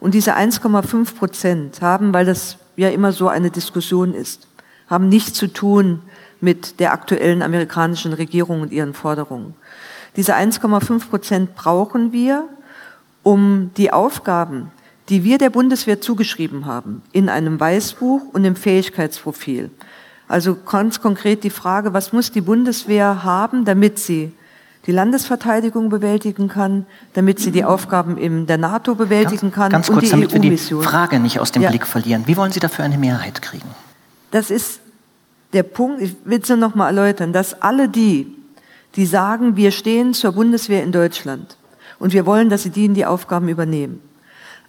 Und diese 1,5 Prozent haben, weil das ja immer so eine Diskussion ist, haben nichts zu tun mit der aktuellen amerikanischen Regierung und ihren Forderungen. Diese 1,5 Prozent brauchen wir, um die Aufgaben, die wir der Bundeswehr zugeschrieben haben, in einem Weißbuch und im Fähigkeitsprofil. Also ganz konkret die Frage, was muss die Bundeswehr haben, damit sie die Landesverteidigung bewältigen kann, damit sie die Aufgaben in der NATO bewältigen ganz, kann ganz und kurz, die EU-Mission. Die Frage nicht aus dem ja. Blick verlieren. Wie wollen Sie dafür eine Mehrheit kriegen? Das ist der Punkt, ich will es nur noch mal erläutern, dass alle die, die sagen, wir stehen zur Bundeswehr in Deutschland und wir wollen, dass sie die in die Aufgaben übernehmen,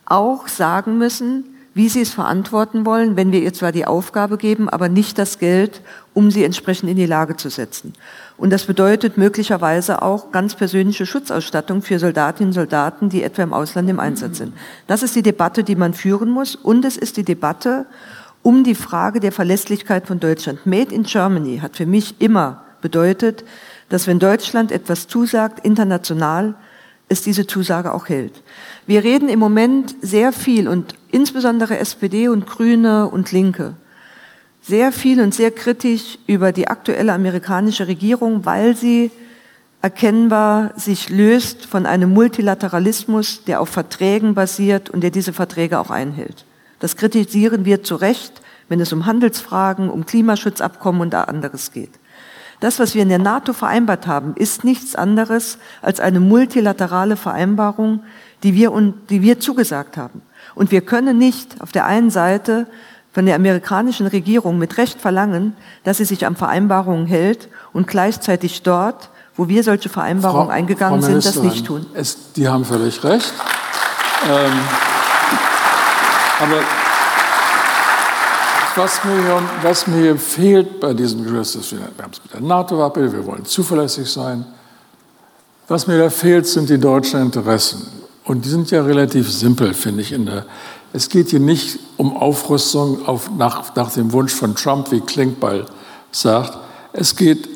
auch sagen müssen, wie sie es verantworten wollen, wenn wir ihr zwar die Aufgabe geben, aber nicht das Geld, um sie entsprechend in die Lage zu setzen. Und das bedeutet möglicherweise auch ganz persönliche Schutzausstattung für Soldatinnen und Soldaten, die etwa im Ausland im Einsatz sind. Das ist die Debatte, die man führen muss. Und es ist die Debatte, um die Frage der Verlässlichkeit von Deutschland. Made in Germany hat für mich immer bedeutet, dass wenn Deutschland etwas zusagt, international, es diese Zusage auch hält. Wir reden im Moment sehr viel und insbesondere SPD und Grüne und Linke sehr viel und sehr kritisch über die aktuelle amerikanische Regierung, weil sie erkennbar sich löst von einem Multilateralismus, der auf Verträgen basiert und der diese Verträge auch einhält. Das kritisieren wir zu Recht, wenn es um Handelsfragen, um Klimaschutzabkommen und anderes geht. Das, was wir in der NATO vereinbart haben, ist nichts anderes als eine multilaterale Vereinbarung, die wir, die wir zugesagt haben. Und wir können nicht auf der einen Seite von der amerikanischen Regierung mit Recht verlangen, dass sie sich an Vereinbarungen hält und gleichzeitig dort, wo wir solche Vereinbarungen Frau, eingegangen Frau sind, das nicht tun. Es, die haben völlig recht. Ähm, aber was mir, was mir fehlt bei diesem Gerüst, wir haben es mit der NATO-Wappe, wir wollen zuverlässig sein. Was mir da fehlt, sind die deutschen Interessen. Und die sind ja relativ simpel, finde ich. Der, es geht hier nicht um Aufrüstung auf, nach, nach dem Wunsch von Trump, wie Klinkball sagt. Es geht,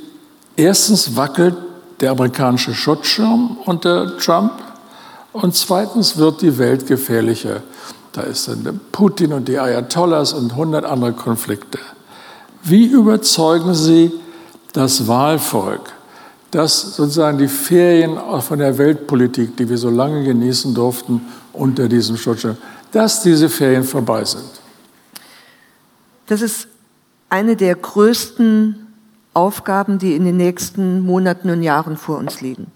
erstens wackelt der amerikanische Schutzschirm unter Trump und zweitens wird die Welt gefährlicher. Da ist dann Putin und die Ayatollahs und hundert andere Konflikte. Wie überzeugen Sie das Wahlvolk, dass sozusagen die Ferien von der Weltpolitik, die wir so lange genießen durften unter diesem Schutzschirm, dass diese Ferien vorbei sind? Das ist eine der größten Aufgaben, die in den nächsten Monaten und Jahren vor uns liegen.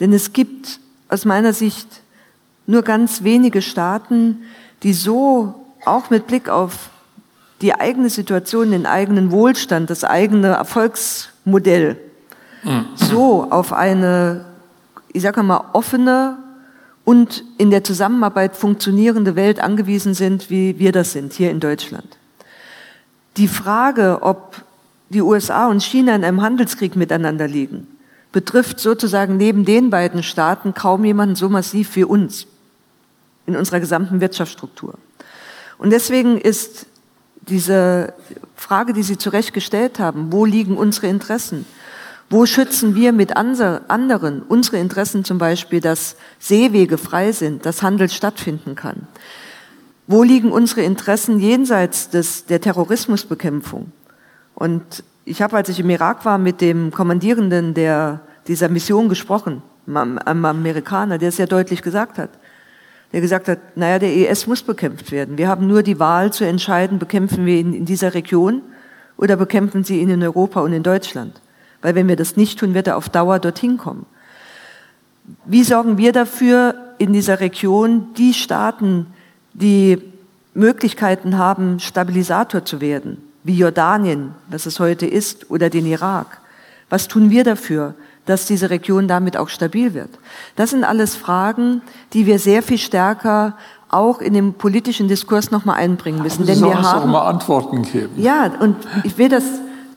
Denn es gibt aus meiner Sicht nur ganz wenige Staaten, die so auch mit Blick auf die eigene Situation, den eigenen Wohlstand, das eigene Erfolgsmodell mhm. so auf eine, ich sage mal, offene und in der Zusammenarbeit funktionierende Welt angewiesen sind, wie wir das sind hier in Deutschland. Die Frage, ob die USA und China in einem Handelskrieg miteinander liegen, betrifft sozusagen neben den beiden Staaten kaum jemanden so massiv wie uns in unserer gesamten Wirtschaftsstruktur. Und deswegen ist diese Frage, die Sie zu Recht gestellt haben, wo liegen unsere Interessen? Wo schützen wir mit anderen unsere Interessen zum Beispiel, dass Seewege frei sind, dass Handel stattfinden kann? Wo liegen unsere Interessen jenseits des, der Terrorismusbekämpfung? Und ich habe, als ich im Irak war, mit dem Kommandierenden der, dieser Mission gesprochen, einem Amerikaner, der sehr deutlich gesagt hat, der gesagt hat, naja, der IS muss bekämpft werden. Wir haben nur die Wahl zu entscheiden, bekämpfen wir ihn in dieser Region oder bekämpfen sie ihn in Europa und in Deutschland. Weil wenn wir das nicht tun, wird er auf Dauer dorthin kommen. Wie sorgen wir dafür, in dieser Region die Staaten, die Möglichkeiten haben, Stabilisator zu werden, wie Jordanien, was es heute ist, oder den Irak? Was tun wir dafür, dass diese Region damit auch stabil wird? Das sind alles Fragen, die wir sehr viel stärker auch in den politischen Diskurs nochmal einbringen müssen. Denn wir haben auch mal Antworten geben. Ja, und ich will das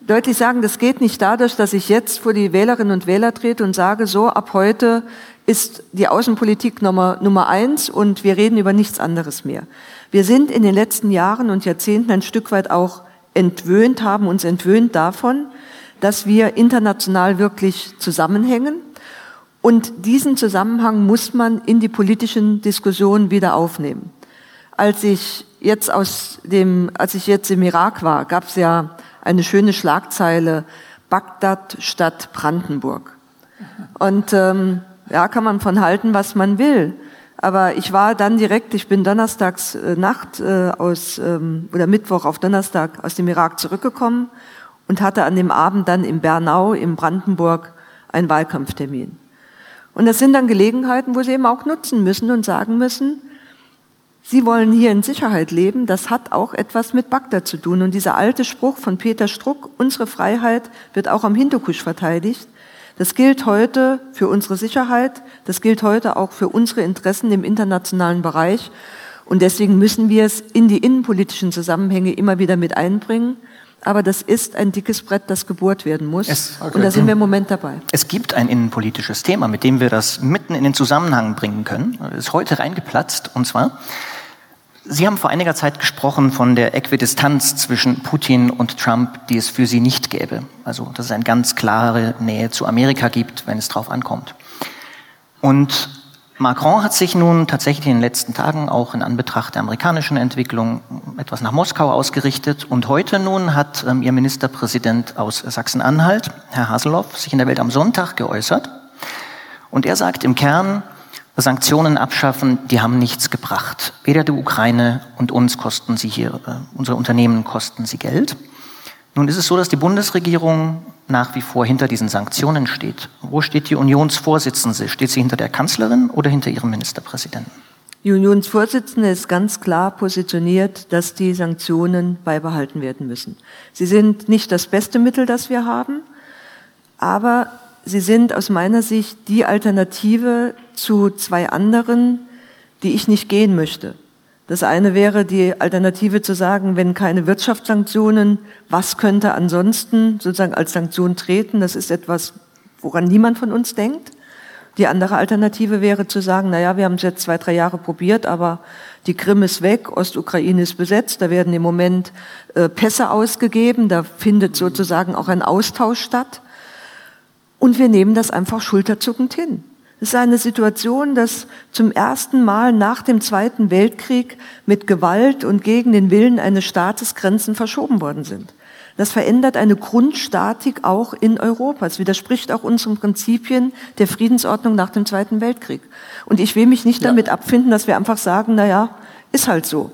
deutlich sagen, das geht nicht dadurch, dass ich jetzt vor die Wählerinnen und Wähler trete und sage, so ab heute ist die Außenpolitik Nummer, Nummer eins und wir reden über nichts anderes mehr. Wir sind in den letzten Jahren und Jahrzehnten ein Stück weit auch entwöhnt, haben uns entwöhnt davon, dass wir international wirklich zusammenhängen. Und diesen Zusammenhang muss man in die politischen Diskussionen wieder aufnehmen. Als ich jetzt aus dem, als ich jetzt im Irak war, gab es ja eine schöne Schlagzeile Bagdad statt Brandenburg. Und ähm, ja, kann man von halten, was man will. Aber ich war dann direkt, ich bin donnerstags äh, Nacht äh, aus ähm, oder Mittwoch auf Donnerstag aus dem Irak zurückgekommen und hatte an dem Abend dann in Bernau in Brandenburg einen Wahlkampftermin. Und das sind dann Gelegenheiten, wo Sie eben auch nutzen müssen und sagen müssen, Sie wollen hier in Sicherheit leben, das hat auch etwas mit Bagdad zu tun. Und dieser alte Spruch von Peter Struck, unsere Freiheit wird auch am Hindukusch verteidigt, das gilt heute für unsere Sicherheit, das gilt heute auch für unsere Interessen im internationalen Bereich. Und deswegen müssen wir es in die innenpolitischen Zusammenhänge immer wieder mit einbringen. Aber das ist ein dickes Brett, das gebohrt werden muss. Es, okay. Und da sind wir im Moment dabei. Es gibt ein innenpolitisches Thema, mit dem wir das mitten in den Zusammenhang bringen können. Es ist heute reingeplatzt. Und zwar Sie haben vor einiger Zeit gesprochen von der Äquidistanz zwischen Putin und Trump, die es für Sie nicht gäbe. Also, dass es eine ganz klare Nähe zu Amerika gibt, wenn es drauf ankommt. Und Macron hat sich nun tatsächlich in den letzten Tagen auch in Anbetracht der amerikanischen Entwicklung etwas nach Moskau ausgerichtet. Und heute nun hat ähm, ihr Ministerpräsident aus Sachsen-Anhalt, Herr Haseloff, sich in der Welt am Sonntag geäußert. Und er sagt im Kern, Sanktionen abschaffen, die haben nichts gebracht. Weder der Ukraine und uns kosten sie hier, äh, unsere Unternehmen kosten sie Geld. Nun ist es so, dass die Bundesregierung nach wie vor hinter diesen Sanktionen steht. Wo steht die Unionsvorsitzende? Steht sie hinter der Kanzlerin oder hinter ihrem Ministerpräsidenten? Die Unionsvorsitzende ist ganz klar positioniert, dass die Sanktionen beibehalten werden müssen. Sie sind nicht das beste Mittel, das wir haben, aber sie sind aus meiner Sicht die Alternative zu zwei anderen, die ich nicht gehen möchte. Das eine wäre die Alternative zu sagen, wenn keine Wirtschaftssanktionen, was könnte ansonsten sozusagen als Sanktion treten? Das ist etwas, woran niemand von uns denkt. Die andere Alternative wäre zu sagen, na ja, wir haben es jetzt zwei, drei Jahre probiert, aber die Krim ist weg, Ostukraine ist besetzt, da werden im Moment äh, Pässe ausgegeben, da findet sozusagen auch ein Austausch statt. Und wir nehmen das einfach schulterzuckend hin. Es ist eine Situation, dass zum ersten Mal nach dem Zweiten Weltkrieg mit Gewalt und gegen den Willen eines Staates Grenzen verschoben worden sind. Das verändert eine Grundstatik auch in Europa. Es widerspricht auch unseren Prinzipien der Friedensordnung nach dem Zweiten Weltkrieg. Und ich will mich nicht ja. damit abfinden, dass wir einfach sagen, na ja, ist halt so.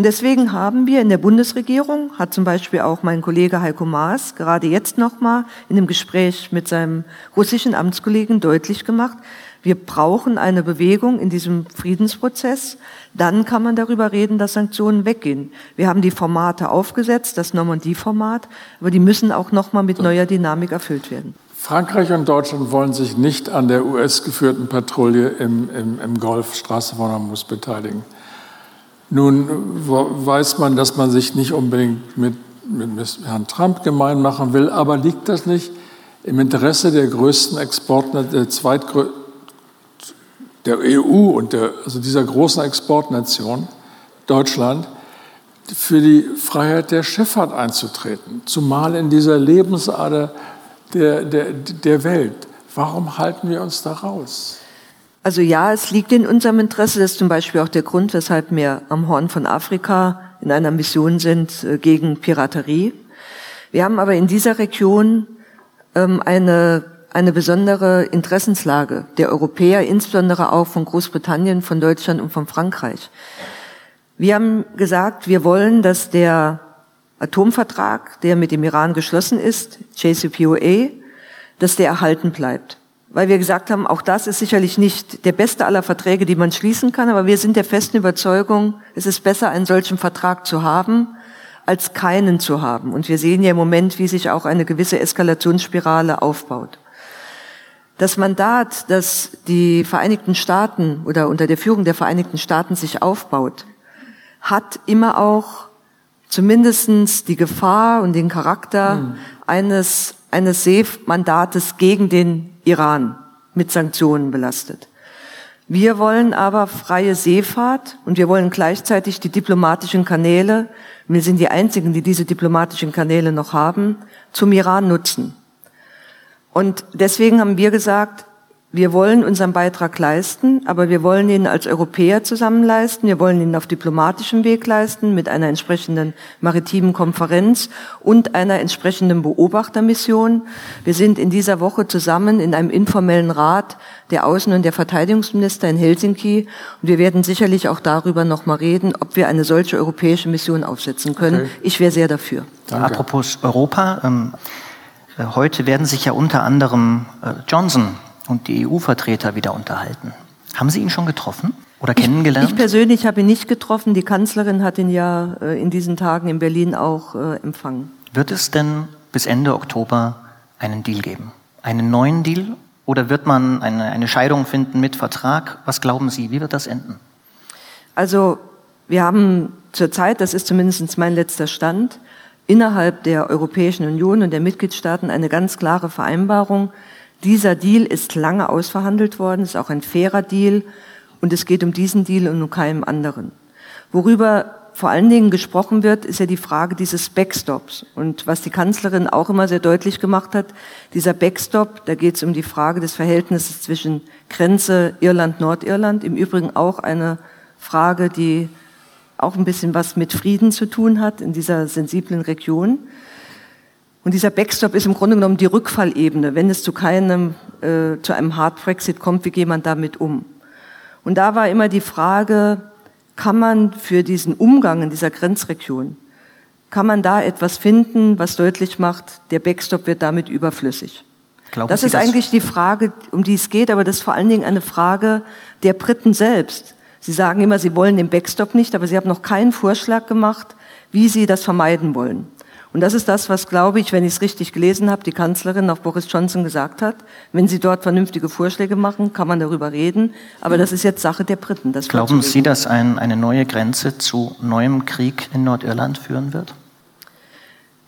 Und deswegen haben wir in der Bundesregierung, hat zum Beispiel auch mein Kollege Heiko Maas gerade jetzt nochmal in einem Gespräch mit seinem russischen Amtskollegen deutlich gemacht, wir brauchen eine Bewegung in diesem Friedensprozess. Dann kann man darüber reden, dass Sanktionen weggehen. Wir haben die Formate aufgesetzt, das Normandie-Format, aber die müssen auch nochmal mit neuer Dynamik erfüllt werden. Frankreich und Deutschland wollen sich nicht an der US-geführten Patrouille im, im, im Golf Straße von Hormuz beteiligen. Nun weiß man, dass man sich nicht unbedingt mit, mit Herrn Trump gemein machen will, aber liegt das nicht im Interesse der größten Exportner, der zweitgrößten, der EU und der, also dieser großen Exportnation Deutschland für die Freiheit der Schifffahrt einzutreten, zumal in dieser Lebensader der, der, der Welt. Warum halten wir uns da raus? Also ja, es liegt in unserem Interesse. Das ist zum Beispiel auch der Grund, weshalb wir am Horn von Afrika in einer Mission sind äh, gegen Piraterie. Wir haben aber in dieser Region ähm, eine, eine besondere Interessenslage der Europäer, insbesondere auch von Großbritannien, von Deutschland und von Frankreich. Wir haben gesagt, wir wollen, dass der Atomvertrag, der mit dem Iran geschlossen ist, JCPOA, dass der erhalten bleibt weil wir gesagt haben, auch das ist sicherlich nicht der beste aller Verträge, die man schließen kann, aber wir sind der festen Überzeugung, es ist besser, einen solchen Vertrag zu haben, als keinen zu haben. Und wir sehen ja im Moment, wie sich auch eine gewisse Eskalationsspirale aufbaut. Das Mandat, das die Vereinigten Staaten oder unter der Führung der Vereinigten Staaten sich aufbaut, hat immer auch zumindestens die Gefahr und den Charakter mhm. eines, eines SAFE-Mandates gegen den Iran mit Sanktionen belastet. Wir wollen aber freie Seefahrt und wir wollen gleichzeitig die diplomatischen Kanäle, wir sind die Einzigen, die diese diplomatischen Kanäle noch haben, zum Iran nutzen. Und deswegen haben wir gesagt, wir wollen unseren Beitrag leisten, aber wir wollen ihn als Europäer zusammen leisten. Wir wollen ihn auf diplomatischem Weg leisten mit einer entsprechenden maritimen Konferenz und einer entsprechenden Beobachtermission. Wir sind in dieser Woche zusammen in einem informellen Rat der Außen- und der Verteidigungsminister in Helsinki und wir werden sicherlich auch darüber noch mal reden, ob wir eine solche europäische Mission aufsetzen können. Okay. Ich wäre sehr dafür. Danke. Apropos Europa. Ähm, äh, heute werden sich ja unter anderem äh, Johnson und die EU-Vertreter wieder unterhalten. Haben Sie ihn schon getroffen oder kennengelernt? Ich, ich persönlich habe ihn nicht getroffen. Die Kanzlerin hat ihn ja äh, in diesen Tagen in Berlin auch äh, empfangen. Wird es denn bis Ende Oktober einen Deal geben? Einen neuen Deal? Oder wird man eine, eine Scheidung finden mit Vertrag? Was glauben Sie, wie wird das enden? Also wir haben zurzeit, das ist zumindest mein letzter Stand, innerhalb der Europäischen Union und der Mitgliedstaaten eine ganz klare Vereinbarung, dieser Deal ist lange ausverhandelt worden, ist auch ein fairer Deal und es geht um diesen Deal und um keinen anderen. Worüber vor allen Dingen gesprochen wird, ist ja die Frage dieses Backstops. Und was die Kanzlerin auch immer sehr deutlich gemacht hat, dieser Backstop, da geht es um die Frage des Verhältnisses zwischen Grenze Irland-Nordirland, im Übrigen auch eine Frage, die auch ein bisschen was mit Frieden zu tun hat in dieser sensiblen Region. Und dieser Backstop ist im Grunde genommen die Rückfallebene. Wenn es zu keinem, äh, zu einem Hard Brexit kommt, wie geht man damit um? Und da war immer die Frage, kann man für diesen Umgang in dieser Grenzregion, kann man da etwas finden, was deutlich macht, der Backstop wird damit überflüssig? Glauben das Sie ist das? eigentlich die Frage, um die es geht, aber das ist vor allen Dingen eine Frage der Briten selbst. Sie sagen immer, sie wollen den Backstop nicht, aber sie haben noch keinen Vorschlag gemacht, wie sie das vermeiden wollen. Und das ist das, was, glaube ich, wenn ich es richtig gelesen habe, die Kanzlerin auch Boris Johnson gesagt hat. Wenn Sie dort vernünftige Vorschläge machen, kann man darüber reden. Aber das ist jetzt Sache der Briten. Glauben Sie, dass ein, eine neue Grenze zu neuem Krieg in Nordirland führen wird?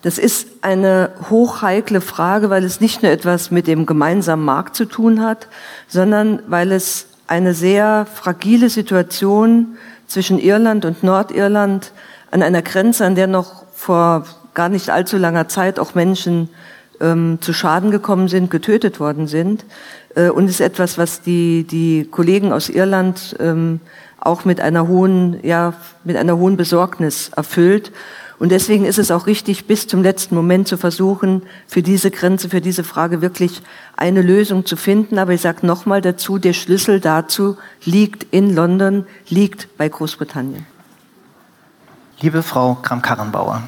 Das ist eine hochheikle Frage, weil es nicht nur etwas mit dem gemeinsamen Markt zu tun hat, sondern weil es eine sehr fragile Situation zwischen Irland und Nordirland an einer Grenze, an der noch vor gar nicht allzu langer Zeit auch Menschen ähm, zu Schaden gekommen sind, getötet worden sind, äh, und ist etwas, was die, die Kollegen aus Irland ähm, auch mit einer hohen, ja, mit einer hohen Besorgnis erfüllt. Und deswegen ist es auch richtig, bis zum letzten Moment zu versuchen, für diese Grenze, für diese Frage wirklich eine Lösung zu finden. Aber ich sage nochmal dazu, der Schlüssel dazu liegt in London, liegt bei Großbritannien. Liebe Frau Kram-Karrenbauer,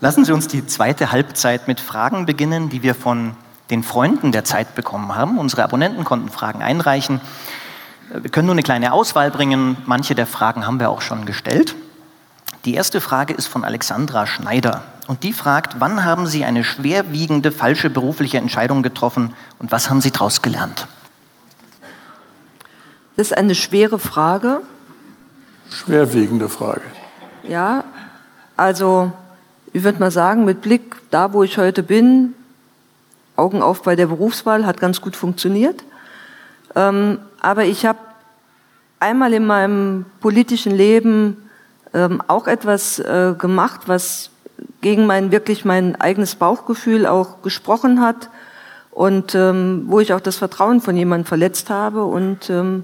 lassen Sie uns die zweite Halbzeit mit Fragen beginnen, die wir von den Freunden der Zeit bekommen haben. Unsere Abonnenten konnten Fragen einreichen. Wir können nur eine kleine Auswahl bringen. Manche der Fragen haben wir auch schon gestellt. Die erste Frage ist von Alexandra Schneider und die fragt, wann haben Sie eine schwerwiegende falsche berufliche Entscheidung getroffen und was haben Sie daraus gelernt? Das ist eine schwere Frage. Schwerwiegende Frage. Ja, also ich würde mal sagen, mit Blick da, wo ich heute bin, Augen auf bei der Berufswahl, hat ganz gut funktioniert. Ähm, aber ich habe einmal in meinem politischen Leben ähm, auch etwas äh, gemacht, was gegen mein wirklich mein eigenes Bauchgefühl auch gesprochen hat und ähm, wo ich auch das Vertrauen von jemandem verletzt habe und ähm,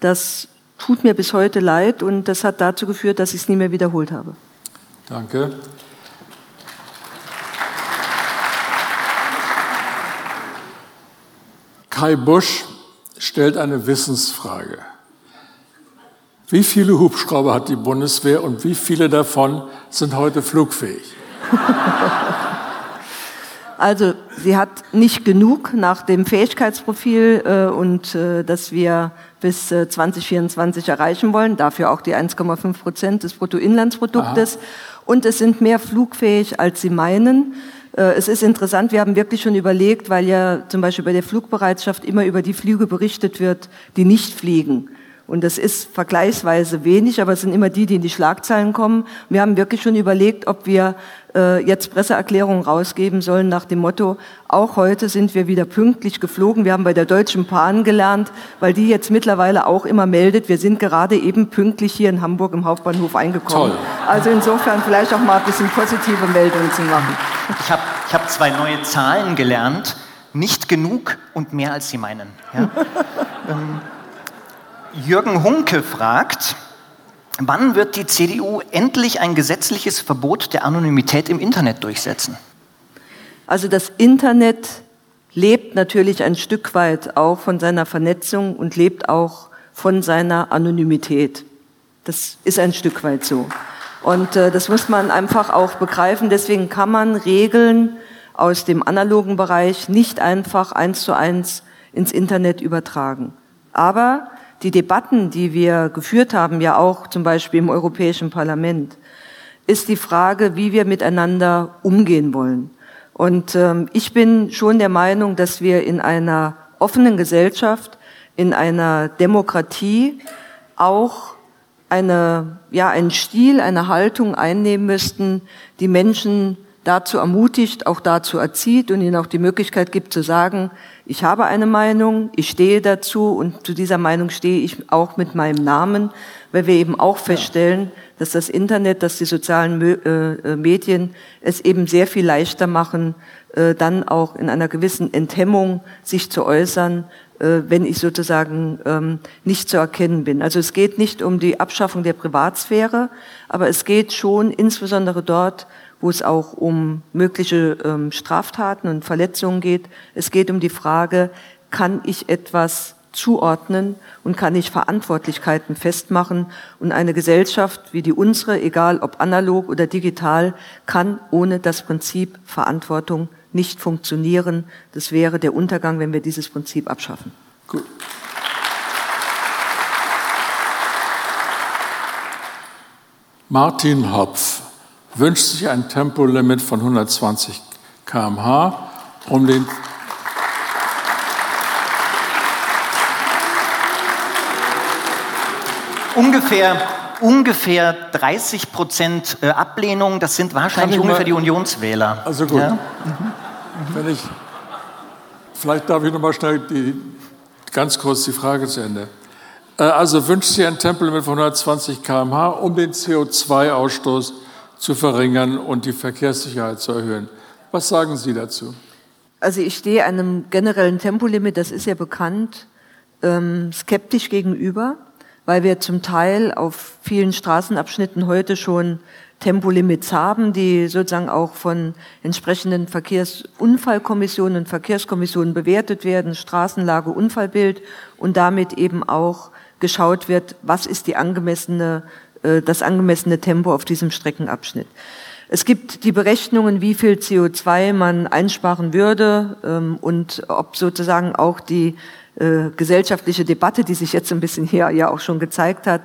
das tut mir bis heute leid und das hat dazu geführt, dass ich es nie mehr wiederholt habe. Danke. Kai Busch stellt eine Wissensfrage. Wie viele Hubschrauber hat die Bundeswehr und wie viele davon sind heute flugfähig? Also sie hat nicht genug nach dem Fähigkeitsprofil äh, und äh, das wir bis äh, 2024 erreichen wollen. Dafür auch die 1,5 Prozent des Bruttoinlandsproduktes. Aha. Und es sind mehr flugfähig, als sie meinen. Äh, es ist interessant, wir haben wirklich schon überlegt, weil ja zum Beispiel bei der Flugbereitschaft immer über die Flüge berichtet wird, die nicht fliegen. Und das ist vergleichsweise wenig, aber es sind immer die, die in die Schlagzeilen kommen. Wir haben wirklich schon überlegt, ob wir jetzt Presseerklärungen rausgeben sollen nach dem Motto, auch heute sind wir wieder pünktlich geflogen. Wir haben bei der Deutschen Bahn gelernt, weil die jetzt mittlerweile auch immer meldet, wir sind gerade eben pünktlich hier in Hamburg im Hauptbahnhof eingekommen. Toll. Also insofern vielleicht auch mal ein bisschen positive Meldungen zu machen. Ich habe ich hab zwei neue Zahlen gelernt. Nicht genug und mehr als Sie meinen. Ja? ähm, Jürgen Hunke fragt, wann wird die CDU endlich ein gesetzliches Verbot der Anonymität im Internet durchsetzen? Also das Internet lebt natürlich ein Stück weit auch von seiner Vernetzung und lebt auch von seiner Anonymität. Das ist ein Stück weit so. Und äh, das muss man einfach auch begreifen. Deswegen kann man Regeln aus dem analogen Bereich nicht einfach eins zu eins ins Internet übertragen. Aber die Debatten, die wir geführt haben, ja auch zum Beispiel im Europäischen Parlament, ist die Frage, wie wir miteinander umgehen wollen. Und ähm, ich bin schon der Meinung, dass wir in einer offenen Gesellschaft, in einer Demokratie auch eine, ja, einen Stil, eine Haltung einnehmen müssten, die Menschen dazu ermutigt, auch dazu erzieht und ihnen auch die Möglichkeit gibt zu sagen, ich habe eine Meinung, ich stehe dazu und zu dieser Meinung stehe ich auch mit meinem Namen, weil wir eben auch feststellen, dass das Internet, dass die sozialen äh, äh, Medien es eben sehr viel leichter machen, äh, dann auch in einer gewissen Enthemmung sich zu äußern, wenn ich sozusagen ähm, nicht zu erkennen bin. Also es geht nicht um die Abschaffung der Privatsphäre, aber es geht schon insbesondere dort, wo es auch um mögliche ähm, Straftaten und Verletzungen geht. Es geht um die Frage, kann ich etwas zuordnen und kann ich Verantwortlichkeiten festmachen. Und eine Gesellschaft wie die unsere, egal ob analog oder digital, kann ohne das Prinzip Verantwortung nicht funktionieren. Das wäre der Untergang, wenn wir dieses Prinzip abschaffen. Gut. Martin Hopf wünscht sich ein Tempolimit von 120 km/h, um den ungefähr ungefähr 30 Prozent äh, Ablehnung. Das sind wahrscheinlich ungefähr mal, die Unionswähler. Also gut. Ja? Mhm. Wenn ich, vielleicht darf ich noch mal schnell die, ganz kurz die Frage zu Ende. Äh, also wünscht sie ein Tempolimit von 120 km/h, um den CO2-Ausstoß zu verringern und die Verkehrssicherheit zu erhöhen. Was sagen Sie dazu? Also ich stehe einem generellen Tempolimit, das ist ja bekannt, ähm, skeptisch gegenüber, weil wir zum Teil auf vielen Straßenabschnitten heute schon Tempolimits haben, die sozusagen auch von entsprechenden Verkehrsunfallkommissionen und Verkehrskommissionen bewertet werden, Straßenlage, Unfallbild und damit eben auch geschaut wird, was ist die angemessene, das angemessene Tempo auf diesem Streckenabschnitt. Es gibt die Berechnungen, wie viel CO2 man einsparen würde ähm, und ob sozusagen auch die äh, gesellschaftliche Debatte, die sich jetzt ein bisschen hier ja auch schon gezeigt hat,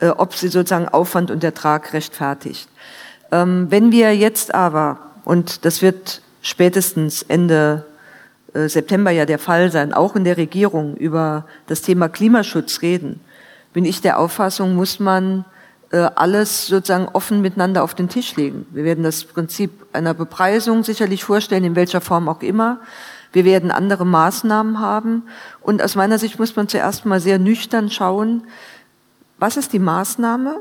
äh, ob sie sozusagen Aufwand und Ertrag rechtfertigt. Ähm, wenn wir jetzt aber, und das wird spätestens Ende äh, September ja der Fall sein, auch in der Regierung über das Thema Klimaschutz reden, bin ich der Auffassung, muss man äh, alles sozusagen offen miteinander auf den Tisch legen. Wir werden das Prinzip einer Bepreisung sicherlich vorstellen, in welcher Form auch immer. Wir werden andere Maßnahmen haben. Und aus meiner Sicht muss man zuerst mal sehr nüchtern schauen, was ist die Maßnahme?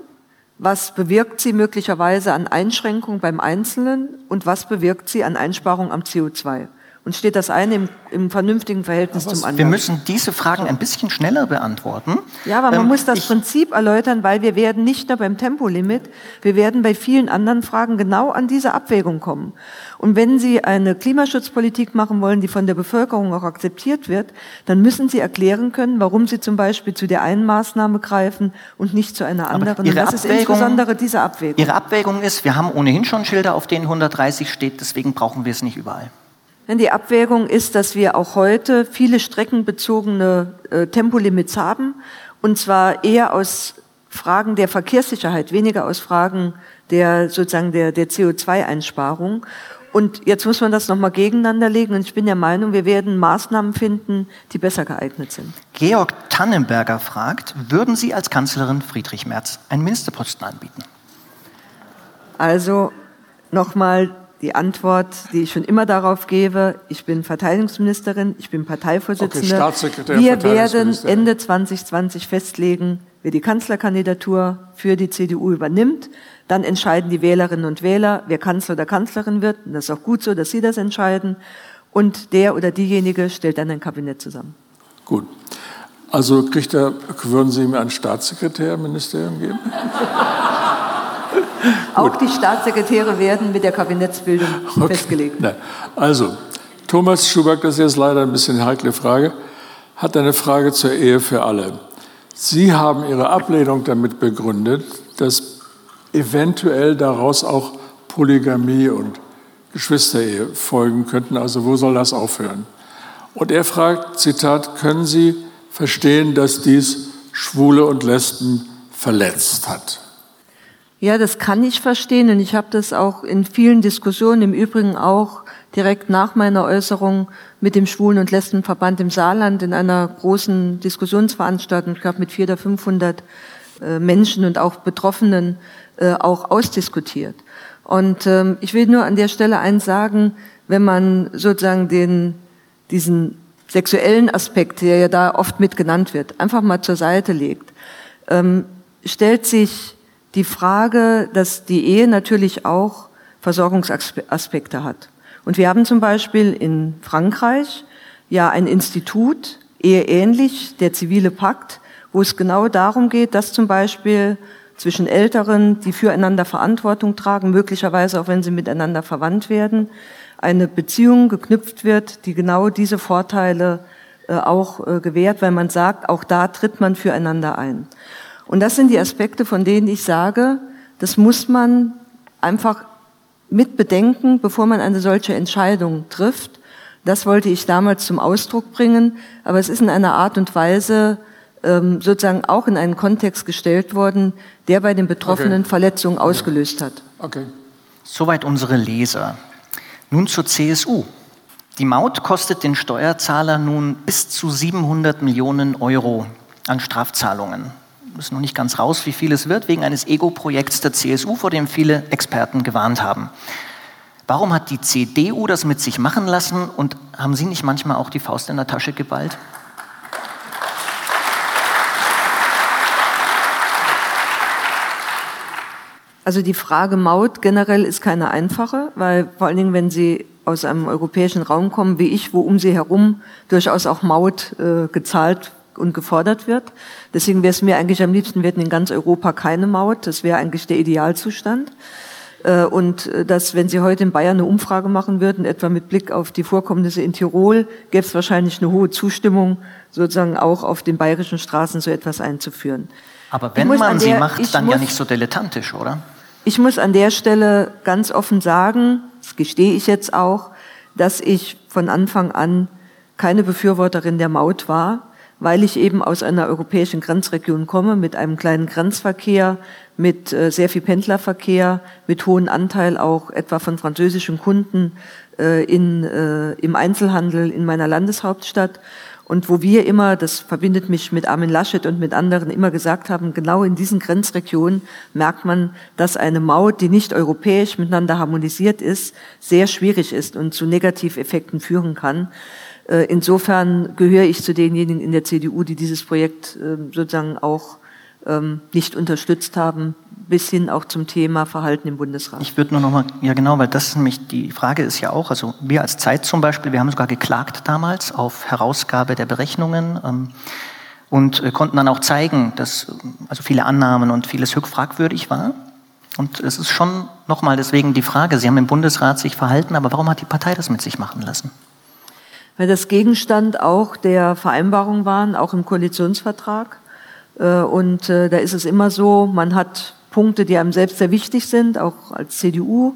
Was bewirkt sie möglicherweise an Einschränkungen beim Einzelnen und was bewirkt sie an Einsparung am CO2? Und steht das eine im, im vernünftigen Verhältnis zum anderen? Wir müssen diese Fragen ein bisschen schneller beantworten. Ja, aber man ähm, muss das Prinzip erläutern, weil wir werden nicht nur beim Tempolimit, wir werden bei vielen anderen Fragen genau an diese Abwägung kommen. Und wenn Sie eine Klimaschutzpolitik machen wollen, die von der Bevölkerung auch akzeptiert wird, dann müssen Sie erklären können, warum Sie zum Beispiel zu der einen Maßnahme greifen und nicht zu einer anderen. Und das Abwägung, ist insbesondere diese Abwägung. Ihre Abwägung ist, wir haben ohnehin schon Schilder, auf denen 130 steht, deswegen brauchen wir es nicht überall. Die Abwägung ist, dass wir auch heute viele streckenbezogene äh, Tempolimits haben, und zwar eher aus Fragen der Verkehrssicherheit, weniger aus Fragen der sozusagen der, der CO2-Einsparung. Und jetzt muss man das nochmal gegeneinander legen. Und ich bin der Meinung, wir werden Maßnahmen finden, die besser geeignet sind. Georg Tannenberger fragt, würden Sie als Kanzlerin Friedrich Merz einen Ministerposten anbieten? Also nochmal die Antwort, die ich schon immer darauf gebe, ich bin Verteidigungsministerin, ich bin Parteivorsitzende. Okay, Wir werden Ende 2020 festlegen, wer die Kanzlerkandidatur für die CDU übernimmt. Dann entscheiden die Wählerinnen und Wähler, wer Kanzler oder Kanzlerin wird. Und das ist auch gut so, dass sie das entscheiden. Und der oder diejenige stellt dann ein Kabinett zusammen. Gut. Also kriegt er, würden Sie mir ein Staatssekretärministerium geben? Auch die Staatssekretäre werden mit der Kabinettsbildung okay. festgelegt. Na, also, Thomas Schuback, das ist jetzt leider ein bisschen eine heikle Frage, hat eine Frage zur Ehe für alle. Sie haben Ihre Ablehnung damit begründet, dass eventuell daraus auch Polygamie und Geschwisterehe folgen könnten. Also wo soll das aufhören? Und er fragt, Zitat, können Sie verstehen, dass dies Schwule und Lesben verletzt hat? Ja, das kann ich verstehen und ich habe das auch in vielen Diskussionen, im Übrigen auch direkt nach meiner Äußerung mit dem Schwulen- und Lesbenverband im Saarland in einer großen Diskussionsveranstaltung, ich glaube mit 400 oder 500 äh, Menschen und auch Betroffenen äh, auch ausdiskutiert. Und ähm, ich will nur an der Stelle eins sagen, wenn man sozusagen den, diesen sexuellen Aspekt, der ja da oft mit genannt wird, einfach mal zur Seite legt, ähm, stellt sich die Frage, dass die Ehe natürlich auch Versorgungsaspekte hat. Und wir haben zum Beispiel in Frankreich ja ein Institut, eheähnlich, der zivile Pakt, wo es genau darum geht, dass zum Beispiel zwischen Älteren, die füreinander Verantwortung tragen, möglicherweise auch wenn sie miteinander verwandt werden, eine Beziehung geknüpft wird, die genau diese Vorteile äh, auch äh, gewährt, weil man sagt, auch da tritt man füreinander ein. Und das sind die Aspekte, von denen ich sage, das muss man einfach mit bedenken, bevor man eine solche Entscheidung trifft. Das wollte ich damals zum Ausdruck bringen, aber es ist in einer Art und Weise ähm, sozusagen auch in einen Kontext gestellt worden, der bei den Betroffenen okay. Verletzungen ausgelöst hat. Okay. Soweit unsere Leser. Nun zur CSU. Die Maut kostet den Steuerzahler nun bis zu 700 Millionen Euro an Strafzahlungen ist noch nicht ganz raus, wie viel es wird, wegen eines Ego-Projekts der CSU, vor dem viele Experten gewarnt haben. Warum hat die CDU das mit sich machen lassen und haben Sie nicht manchmal auch die Faust in der Tasche geballt? Also die Frage Maut generell ist keine einfache, weil vor allen Dingen, wenn Sie aus einem europäischen Raum kommen wie ich, wo um sie herum durchaus auch Maut äh, gezahlt und gefordert wird. Deswegen wäre es mir eigentlich am liebsten, wir hätten in ganz Europa keine Maut. Das wäre eigentlich der Idealzustand. Äh, und äh, dass, wenn Sie heute in Bayern eine Umfrage machen würden, etwa mit Blick auf die Vorkommnisse in Tirol, gäbe es wahrscheinlich eine hohe Zustimmung, sozusagen auch auf den bayerischen Straßen so etwas einzuführen. Aber wenn man sie der, macht, dann muss, ja nicht so dilettantisch, oder? Ich muss an der Stelle ganz offen sagen, das gestehe ich jetzt auch, dass ich von Anfang an keine Befürworterin der Maut war, weil ich eben aus einer europäischen Grenzregion komme mit einem kleinen Grenzverkehr, mit äh, sehr viel Pendlerverkehr, mit hohem Anteil auch etwa von französischen Kunden äh, in, äh, im Einzelhandel in meiner Landeshauptstadt. Und wo wir immer, das verbindet mich mit Armin Laschet und mit anderen, immer gesagt haben, genau in diesen Grenzregionen merkt man, dass eine Maut, die nicht europäisch miteinander harmonisiert ist, sehr schwierig ist und zu Negativeffekten führen kann. Äh, insofern gehöre ich zu denjenigen in der CDU, die dieses Projekt ähm, sozusagen auch ähm, nicht unterstützt haben, bis hin auch zum Thema Verhalten im Bundesrat. Ich würde nur noch mal, ja genau, weil das nämlich die Frage ist ja auch, also wir als Zeit zum Beispiel, wir haben sogar geklagt damals auf Herausgabe der Berechnungen ähm, und äh, konnten dann auch zeigen, dass also viele Annahmen und vieles höchst fragwürdig war. Und es ist schon nochmal deswegen die Frage, Sie haben im Bundesrat sich verhalten, aber warum hat die Partei das mit sich machen lassen? Weil das Gegenstand auch der Vereinbarung waren, auch im Koalitionsvertrag. Äh, und äh, da ist es immer so, man hat Punkte, die einem selbst sehr wichtig sind, auch als CDU.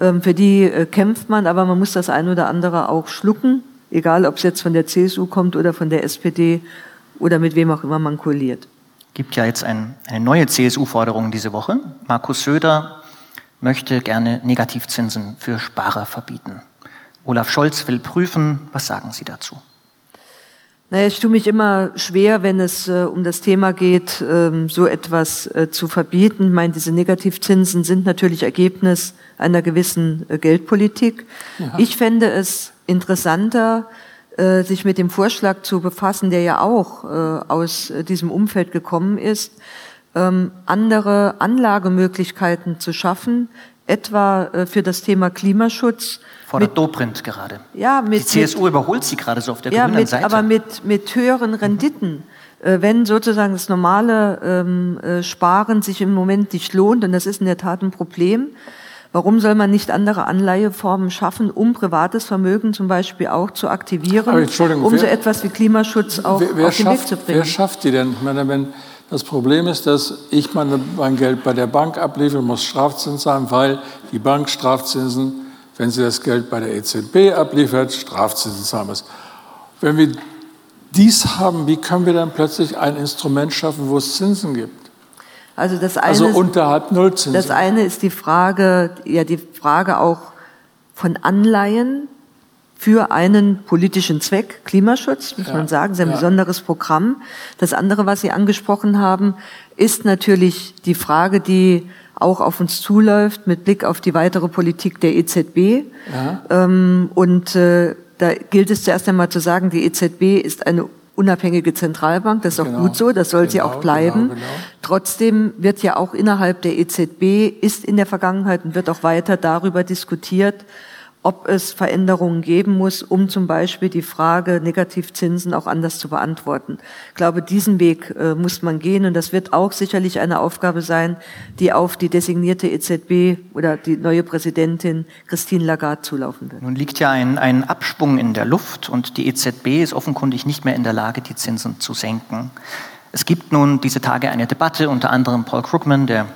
Ähm, für die äh, kämpft man, aber man muss das ein oder andere auch schlucken, egal ob es jetzt von der CSU kommt oder von der SPD oder mit wem auch immer man koaliert. Gibt ja jetzt ein, eine neue CSU-Forderung diese Woche. Markus Söder möchte gerne Negativzinsen für Sparer verbieten. Olaf Scholz will prüfen. Was sagen Sie dazu? Naja, ich tue mich immer schwer, wenn es äh, um das Thema geht, ähm, so etwas äh, zu verbieten. Ich meine, diese Negativzinsen sind natürlich Ergebnis einer gewissen äh, Geldpolitik. Ja. Ich fände es interessanter, äh, sich mit dem Vorschlag zu befassen, der ja auch äh, aus äh, diesem Umfeld gekommen ist, ähm, andere Anlagemöglichkeiten zu schaffen, etwa für das Thema Klimaschutz Fordert Dobrindt gerade. Ja, mit, Die CSU mit, überholt sie gerade so auf der ja, grünen mit, Seite. Aber mit, mit höheren Renditen. Mhm. wenn sozusagen das normale ähm, äh, Sparen sich im Moment nicht lohnt, und das ist in der Tat ein Problem, Warum soll man nicht andere Anleiheformen schaffen, um privates Vermögen zum Beispiel auch zu aktivieren, um so etwas wie Klimaschutz auch wer, wer auf den schafft, Weg zu bringen? Wer schafft die denn? Ich meine, wenn das Problem ist, dass ich meine, mein Geld bei der Bank abliefere, muss Strafzins zahlen, weil die Bank Strafzinsen wenn sie das Geld bei der EZB abliefert, Strafzinsen zahlen muss. Wenn wir dies haben, wie können wir dann plötzlich ein Instrument schaffen, wo es Zinsen gibt? Also, das eine also unterhalb Nullzinsen. Das eine ist die Frage, ja, die Frage auch von Anleihen für einen politischen Zweck, Klimaschutz, muss ja, man sagen, ist ein ja. besonderes Programm. Das andere, was Sie angesprochen haben, ist natürlich die Frage, die auch auf uns zuläuft mit Blick auf die weitere Politik der EZB. Ja. Ähm, und äh, da gilt es zuerst einmal zu sagen, die EZB ist eine unabhängige Zentralbank, das ist genau. auch gut so, das soll genau, sie auch bleiben. Genau, genau. Trotzdem wird ja auch innerhalb der EZB, ist in der Vergangenheit und wird auch weiter darüber diskutiert, ob es Veränderungen geben muss, um zum Beispiel die Frage Negativzinsen auch anders zu beantworten. Ich glaube, diesen Weg äh, muss man gehen und das wird auch sicherlich eine Aufgabe sein, die auf die designierte EZB oder die neue Präsidentin Christine Lagarde zulaufen wird. Nun liegt ja ein, ein Absprung in der Luft und die EZB ist offenkundig nicht mehr in der Lage, die Zinsen zu senken. Es gibt nun diese Tage eine Debatte, unter anderem Paul Krugman, der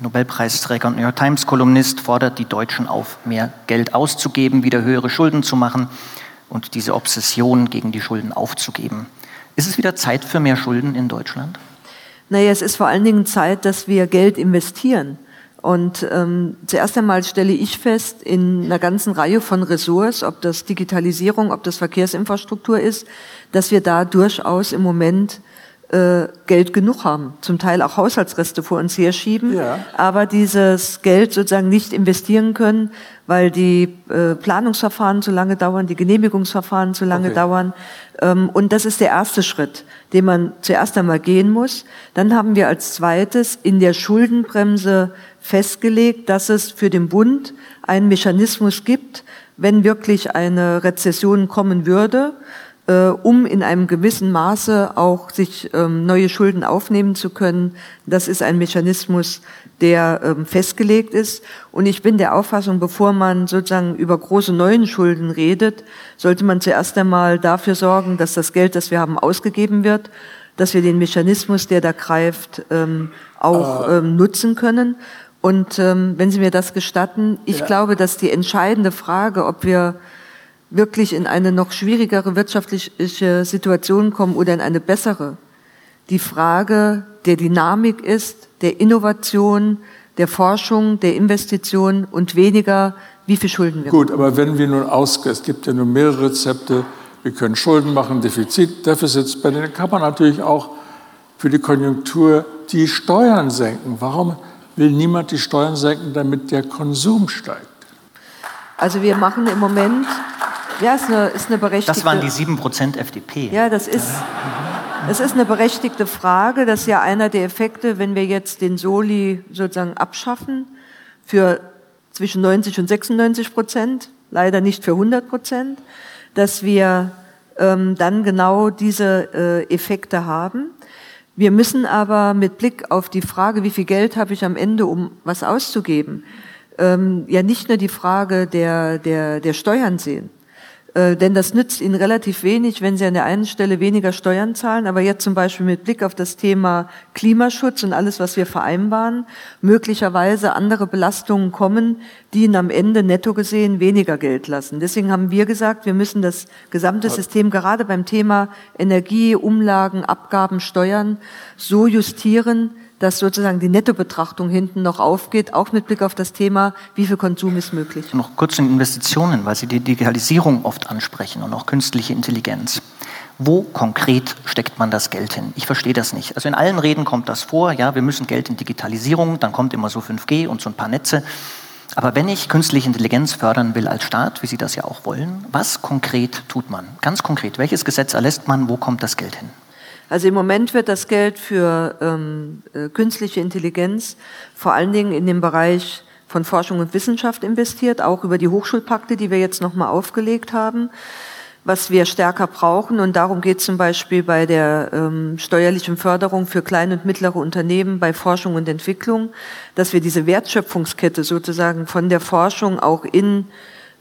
Nobelpreisträger und New York Times Kolumnist fordert die Deutschen auf, mehr Geld auszugeben, wieder höhere Schulden zu machen und diese Obsession gegen die Schulden aufzugeben. Ist es wieder Zeit für mehr Schulden in Deutschland? Naja, es ist vor allen Dingen Zeit, dass wir Geld investieren. Und ähm, zuerst einmal stelle ich fest, in einer ganzen Reihe von Ressorts, ob das Digitalisierung, ob das Verkehrsinfrastruktur ist, dass wir da durchaus im Moment äh, Geld genug haben, zum Teil auch Haushaltsreste vor uns herschieben, ja. aber dieses Geld sozusagen nicht investieren können, weil die äh, Planungsverfahren zu lange dauern, die Genehmigungsverfahren zu lange okay. dauern. Ähm, und das ist der erste Schritt, den man zuerst einmal gehen muss. Dann haben wir als zweites in der Schuldenbremse festgelegt, dass es für den Bund einen Mechanismus gibt, wenn wirklich eine Rezession kommen würde, um in einem gewissen Maße auch sich ähm, neue Schulden aufnehmen zu können. Das ist ein Mechanismus, der ähm, festgelegt ist. Und ich bin der Auffassung, bevor man sozusagen über große neuen Schulden redet, sollte man zuerst einmal dafür sorgen, dass das Geld, das wir haben, ausgegeben wird, dass wir den Mechanismus, der da greift, ähm, auch ähm, nutzen können. Und wenn Sie mir das gestatten, ich ja. glaube, dass die entscheidende Frage, ob wir wirklich in eine noch schwierigere wirtschaftliche Situation kommen oder in eine bessere, die Frage der Dynamik ist, der Innovation, der Forschung, der Investition und weniger, wie viel Schulden wir Gut, aber wenn wir nun ausgehen, es gibt ja nun mehrere Rezepte, wir können Schulden machen, Defizit, Defizits, bei denen kann man natürlich auch für die Konjunktur die Steuern senken. Warum will niemand die Steuern senken, damit der Konsum steigt? Also wir machen im Moment ja, ist eine, ist eine berechtigte. Das waren die 7% FDP. Ja, das ist, es ist eine berechtigte Frage. Das ist ja einer der Effekte, wenn wir jetzt den Soli sozusagen abschaffen für zwischen 90 und 96 Prozent, leider nicht für 100 Prozent, dass wir ähm, dann genau diese äh, Effekte haben. Wir müssen aber mit Blick auf die Frage, wie viel Geld habe ich am Ende, um was auszugeben, ähm, ja nicht nur die Frage der, der, der Steuern sehen. Äh, denn das nützt ihnen relativ wenig, wenn sie an der einen Stelle weniger Steuern zahlen, aber jetzt zum Beispiel mit Blick auf das Thema Klimaschutz und alles, was wir vereinbaren, möglicherweise andere Belastungen kommen, die ihnen am Ende netto gesehen weniger Geld lassen. Deswegen haben wir gesagt, wir müssen das gesamte System gerade beim Thema Energie, Umlagen, Abgaben, Steuern so justieren, dass sozusagen die Nettobetrachtung hinten noch aufgeht, auch mit Blick auf das Thema, wie viel Konsum ist möglich. Noch kurz zu den Investitionen, weil Sie die Digitalisierung oft ansprechen und auch künstliche Intelligenz. Wo konkret steckt man das Geld hin? Ich verstehe das nicht. Also in allen Reden kommt das vor, ja, wir müssen Geld in Digitalisierung, dann kommt immer so 5G und so ein paar Netze. Aber wenn ich künstliche Intelligenz fördern will als Staat, wie Sie das ja auch wollen, was konkret tut man? Ganz konkret, welches Gesetz erlässt man, wo kommt das Geld hin? Also im Moment wird das Geld für ähm, äh, künstliche Intelligenz vor allen Dingen in dem Bereich von Forschung und Wissenschaft investiert, auch über die Hochschulpakte, die wir jetzt nochmal aufgelegt haben, was wir stärker brauchen. Und darum geht zum Beispiel bei der ähm, steuerlichen Förderung für kleine und mittlere Unternehmen bei Forschung und Entwicklung, dass wir diese Wertschöpfungskette sozusagen von der Forschung auch in,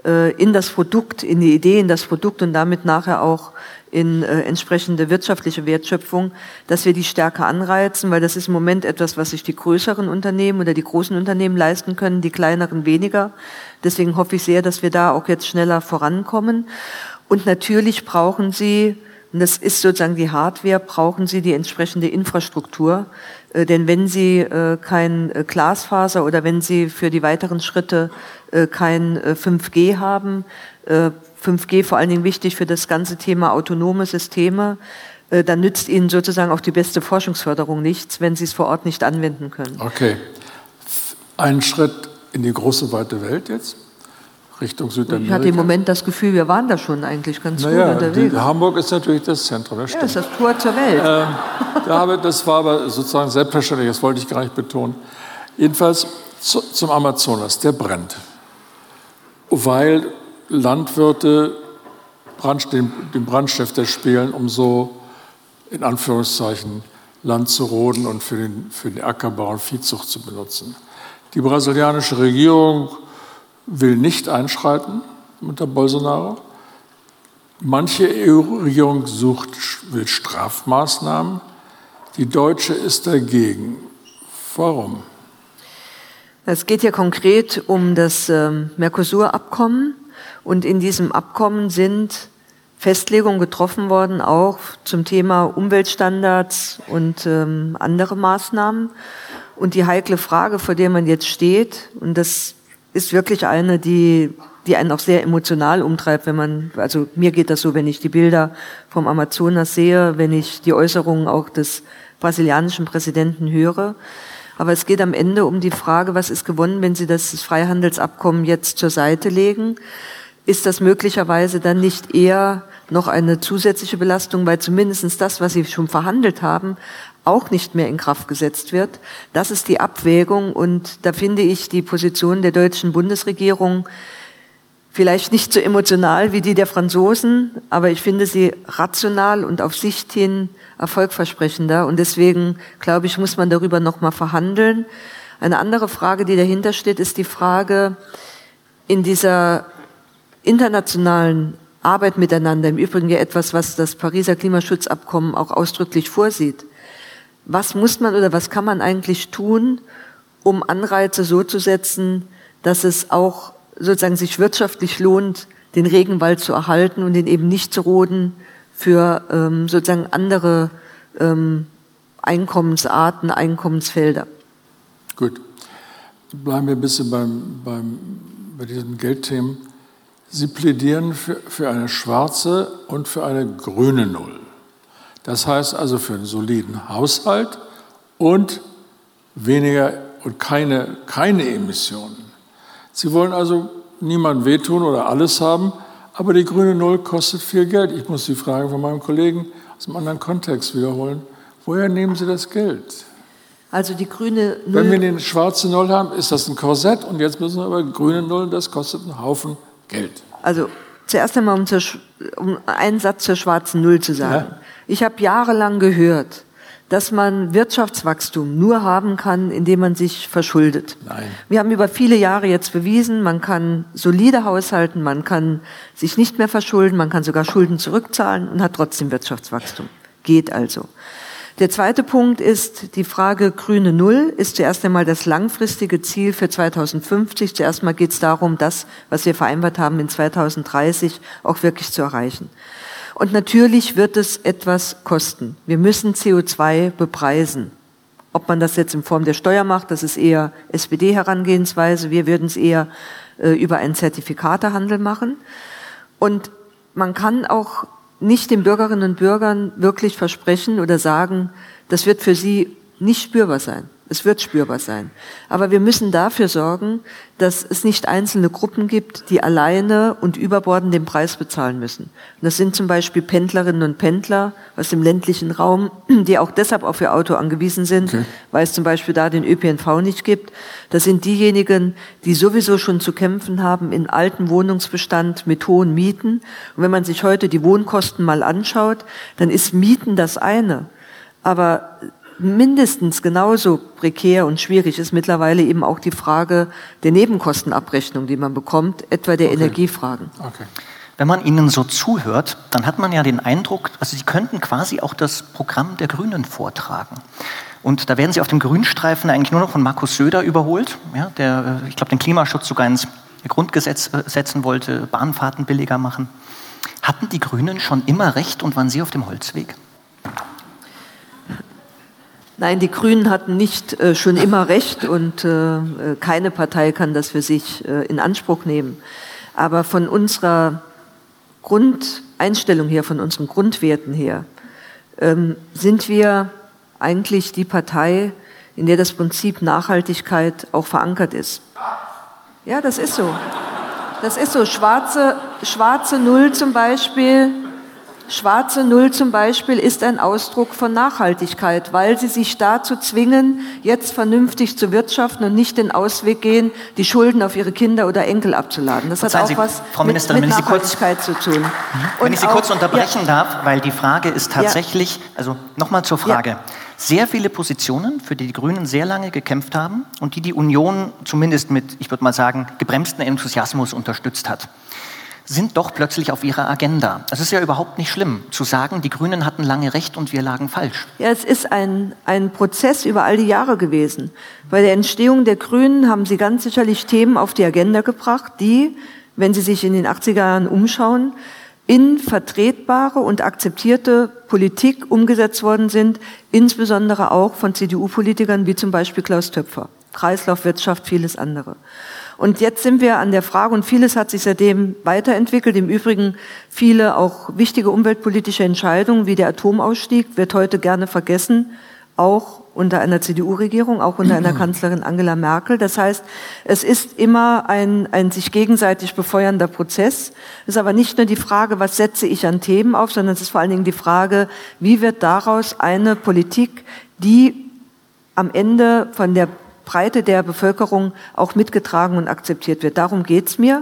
äh, in das Produkt, in die Idee, in das Produkt und damit nachher auch in äh, entsprechende wirtschaftliche Wertschöpfung, dass wir die stärker anreizen, weil das ist im Moment etwas, was sich die größeren Unternehmen oder die großen Unternehmen leisten können, die kleineren weniger. Deswegen hoffe ich sehr, dass wir da auch jetzt schneller vorankommen. Und natürlich brauchen Sie, und das ist sozusagen die Hardware, brauchen Sie die entsprechende Infrastruktur. Äh, denn wenn Sie äh, kein äh, Glasfaser oder wenn Sie für die weiteren Schritte äh, kein 5G äh, haben, 5G vor allen Dingen wichtig für das ganze Thema autonome Systeme, äh, dann nützt Ihnen sozusagen auch die beste Forschungsförderung nichts, wenn Sie es vor Ort nicht anwenden können. Okay. Ein Schritt in die große weite Welt jetzt, Richtung Südamerika. Ich hatte im Moment das Gefühl, wir waren da schon eigentlich ganz naja, gut unterwegs. Die, Hamburg ist natürlich das Zentrum, das. Ja, ist das Tor zur Welt. Ähm, da das war aber sozusagen selbstverständlich, das wollte ich gar nicht betonen. Jedenfalls zu, zum Amazonas, der brennt. Weil Landwirte Brand, den, den Brandstifter spielen, um so in Anführungszeichen Land zu roden und für den, für den Ackerbau und Viehzucht zu benutzen. Die brasilianische Regierung will nicht einschreiten unter Bolsonaro. Manche EU-Regierung sucht, will Strafmaßnahmen. Die deutsche ist dagegen. Warum? Es geht ja konkret um das ähm, Mercosur-Abkommen. Und in diesem Abkommen sind Festlegungen getroffen worden, auch zum Thema Umweltstandards und ähm, andere Maßnahmen. Und die heikle Frage, vor der man jetzt steht, und das ist wirklich eine, die, die einen auch sehr emotional umtreibt, wenn man, also mir geht das so, wenn ich die Bilder vom Amazonas sehe, wenn ich die Äußerungen auch des brasilianischen Präsidenten höre. Aber es geht am Ende um die Frage, was ist gewonnen, wenn Sie das Freihandelsabkommen jetzt zur Seite legen? ist das möglicherweise dann nicht eher noch eine zusätzliche Belastung, weil zumindest das, was Sie schon verhandelt haben, auch nicht mehr in Kraft gesetzt wird. Das ist die Abwägung und da finde ich die Position der deutschen Bundesregierung Vielleicht nicht so emotional wie die der Franzosen, aber ich finde sie rational und auf Sicht hin erfolgversprechender. Und deswegen, glaube ich, muss man darüber nochmal verhandeln. Eine andere Frage, die dahinter steht, ist die Frage, in dieser internationalen Arbeit miteinander, im Übrigen ja etwas, was das Pariser Klimaschutzabkommen auch ausdrücklich vorsieht. Was muss man oder was kann man eigentlich tun, um Anreize so zu setzen, dass es auch sozusagen sich wirtschaftlich lohnt, den Regenwald zu erhalten und den eben nicht zu roden für ähm, sozusagen andere ähm, Einkommensarten, Einkommensfelder. Gut. Bleiben wir ein bisschen beim, beim, bei diesen Geldthemen. Sie plädieren für, für eine schwarze und für eine grüne Null. Das heißt also für einen soliden Haushalt und weniger und keine, keine Emissionen. Sie wollen also niemandem wehtun oder alles haben, aber die grüne Null kostet viel Geld. Ich muss die Frage von meinem Kollegen aus einem anderen Kontext wiederholen. Woher nehmen Sie das Geld? Also die grüne Null. Wenn wir eine schwarze Null haben, ist das ein Korsett und jetzt müssen wir aber grüne Null, das kostet einen Haufen Geld. Also zuerst einmal, um, zur, um einen Satz zur schwarzen Null zu sagen. Ja. Ich habe jahrelang gehört, dass man Wirtschaftswachstum nur haben kann, indem man sich verschuldet. Nein. Wir haben über viele Jahre jetzt bewiesen, man kann solide haushalten, man kann sich nicht mehr verschulden, man kann sogar Schulden zurückzahlen und hat trotzdem Wirtschaftswachstum. Geht also. Der zweite Punkt ist die Frage grüne Null ist zuerst einmal das langfristige Ziel für 2050. Zuerst einmal geht es darum, das, was wir vereinbart haben, in 2030 auch wirklich zu erreichen. Und natürlich wird es etwas kosten. Wir müssen CO2 bepreisen. Ob man das jetzt in Form der Steuer macht, das ist eher SPD-Herangehensweise. Wir würden es eher äh, über einen Zertifikatehandel machen. Und man kann auch nicht den Bürgerinnen und Bürgern wirklich versprechen oder sagen, das wird für sie nicht spürbar sein. Es wird spürbar sein. Aber wir müssen dafür sorgen, dass es nicht einzelne Gruppen gibt, die alleine und überbordend den Preis bezahlen müssen. Und das sind zum Beispiel Pendlerinnen und Pendler aus dem ländlichen Raum, die auch deshalb auf ihr Auto angewiesen sind, okay. weil es zum Beispiel da den ÖPNV nicht gibt. Das sind diejenigen, die sowieso schon zu kämpfen haben in alten Wohnungsbestand mit hohen Mieten. Und wenn man sich heute die Wohnkosten mal anschaut, dann ist Mieten das eine. Aber mindestens genauso prekär und schwierig ist mittlerweile eben auch die Frage der Nebenkostenabrechnung, die man bekommt, etwa der okay. Energiefragen. Okay. Wenn man Ihnen so zuhört, dann hat man ja den Eindruck, also Sie könnten quasi auch das Programm der Grünen vortragen. Und da werden Sie auf dem Grünstreifen eigentlich nur noch von Markus Söder überholt, ja, der, äh, ich glaube, den Klimaschutz sogar ins Grundgesetz äh, setzen wollte, Bahnfahrten billiger machen. Hatten die Grünen schon immer recht und waren Sie auf dem Holzweg? Nein, die Grünen hatten nicht äh, schon immer recht und äh, keine Partei kann das für sich äh, in Anspruch nehmen. Aber von unserer Grundeinstellung her, von unseren Grundwerten her, ähm, sind wir eigentlich die Partei, in der das Prinzip Nachhaltigkeit auch verankert ist. Ja, das ist so. Das ist so. Schwarze, schwarze Null zum Beispiel Schwarze Null zum Beispiel ist ein Ausdruck von Nachhaltigkeit, weil sie sich dazu zwingen, jetzt vernünftig zu wirtschaften und nicht den Ausweg gehen, die Schulden auf ihre Kinder oder Enkel abzuladen. Das hat auch Sie, was Frau Ministerin, mit, mit Nachhaltigkeit kurz, zu tun. Mhm. Wenn ich Sie auch, kurz unterbrechen ja. darf, weil die Frage ist tatsächlich, ja. also nochmal zur Frage. Ja. Sehr viele Positionen, für die die Grünen sehr lange gekämpft haben und die die Union zumindest mit, ich würde mal sagen, gebremsten Enthusiasmus unterstützt hat sind doch plötzlich auf ihrer Agenda. Es ist ja überhaupt nicht schlimm zu sagen, die Grünen hatten lange recht und wir lagen falsch. Ja, es ist ein, ein Prozess über all die Jahre gewesen. Bei der Entstehung der Grünen haben sie ganz sicherlich Themen auf die Agenda gebracht, die, wenn Sie sich in den 80er Jahren umschauen, in vertretbare und akzeptierte Politik umgesetzt worden sind, insbesondere auch von CDU-Politikern wie zum Beispiel Klaus Töpfer. Kreislaufwirtschaft, vieles andere. Und jetzt sind wir an der Frage, und vieles hat sich seitdem weiterentwickelt. Im Übrigen viele auch wichtige umweltpolitische Entscheidungen, wie der Atomausstieg, wird heute gerne vergessen, auch unter einer CDU-Regierung, auch unter einer Kanzlerin Angela Merkel. Das heißt, es ist immer ein, ein sich gegenseitig befeuernder Prozess. Es ist aber nicht nur die Frage, was setze ich an Themen auf, sondern es ist vor allen Dingen die Frage, wie wird daraus eine Politik, die am Ende von der Breite der Bevölkerung auch mitgetragen und akzeptiert wird. Darum geht's mir.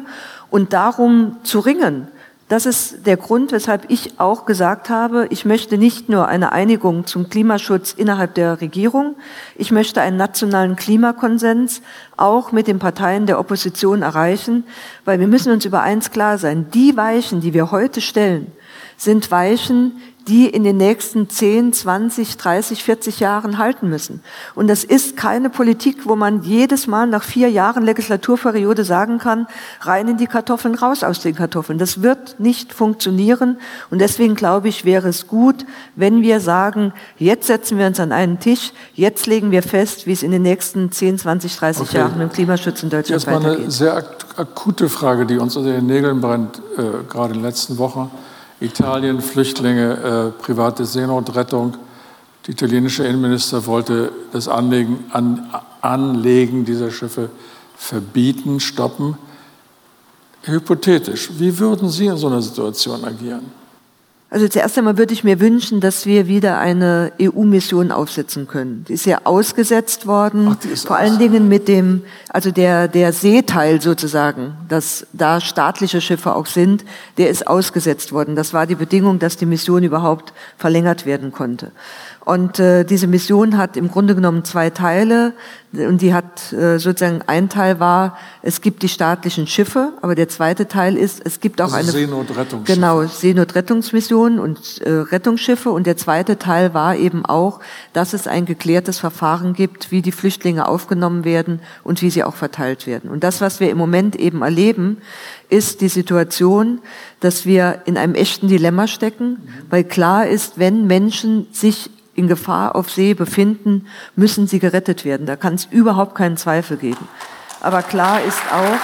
Und darum zu ringen, das ist der Grund, weshalb ich auch gesagt habe, ich möchte nicht nur eine Einigung zum Klimaschutz innerhalb der Regierung, ich möchte einen nationalen Klimakonsens auch mit den Parteien der Opposition erreichen, weil wir müssen uns über eins klar sein, die Weichen, die wir heute stellen, sind Weichen, die in den nächsten 10, 20, 30, 40 Jahren halten müssen. Und das ist keine Politik, wo man jedes Mal nach vier Jahren Legislaturperiode sagen kann, rein in die Kartoffeln, raus aus den Kartoffeln. Das wird nicht funktionieren. Und deswegen glaube ich, wäre es gut, wenn wir sagen, jetzt setzen wir uns an einen Tisch, jetzt legen wir fest, wie es in den nächsten 10, 20, 30 okay. Jahren mit dem Klimaschutz in Deutschland weitergeht. Das war eine sehr akute Frage, die uns unter den Nägeln brennt, äh, gerade in den letzten Wochen. Italien, Flüchtlinge, äh, private Seenotrettung. Der italienische Innenminister wollte das Anlegen, an, Anlegen dieser Schiffe verbieten, stoppen. Hypothetisch, wie würden Sie in so einer Situation agieren? Also zuerst einmal würde ich mir wünschen, dass wir wieder eine EU-Mission aufsetzen können. Die ist ja ausgesetzt worden, Ach, vor allen Dingen mit dem, also der, der Seeteil sozusagen, dass da staatliche Schiffe auch sind, der ist ausgesetzt worden. Das war die Bedingung, dass die Mission überhaupt verlängert werden konnte. Und äh, diese Mission hat im Grunde genommen zwei Teile. Und die hat äh, sozusagen ein Teil war, es gibt die staatlichen Schiffe, aber der zweite Teil ist, es gibt auch also eine Seenotrettungsschiffe. genau Seenotrettungsmission und äh, Rettungsschiffe. Und der zweite Teil war eben auch, dass es ein geklärtes Verfahren gibt, wie die Flüchtlinge aufgenommen werden und wie sie auch verteilt werden. Und das, was wir im Moment eben erleben, ist die Situation, dass wir in einem echten Dilemma stecken, weil klar ist, wenn Menschen sich in Gefahr auf See befinden, müssen sie gerettet werden. Da kann es überhaupt keinen Zweifel geben. Aber klar ist auch,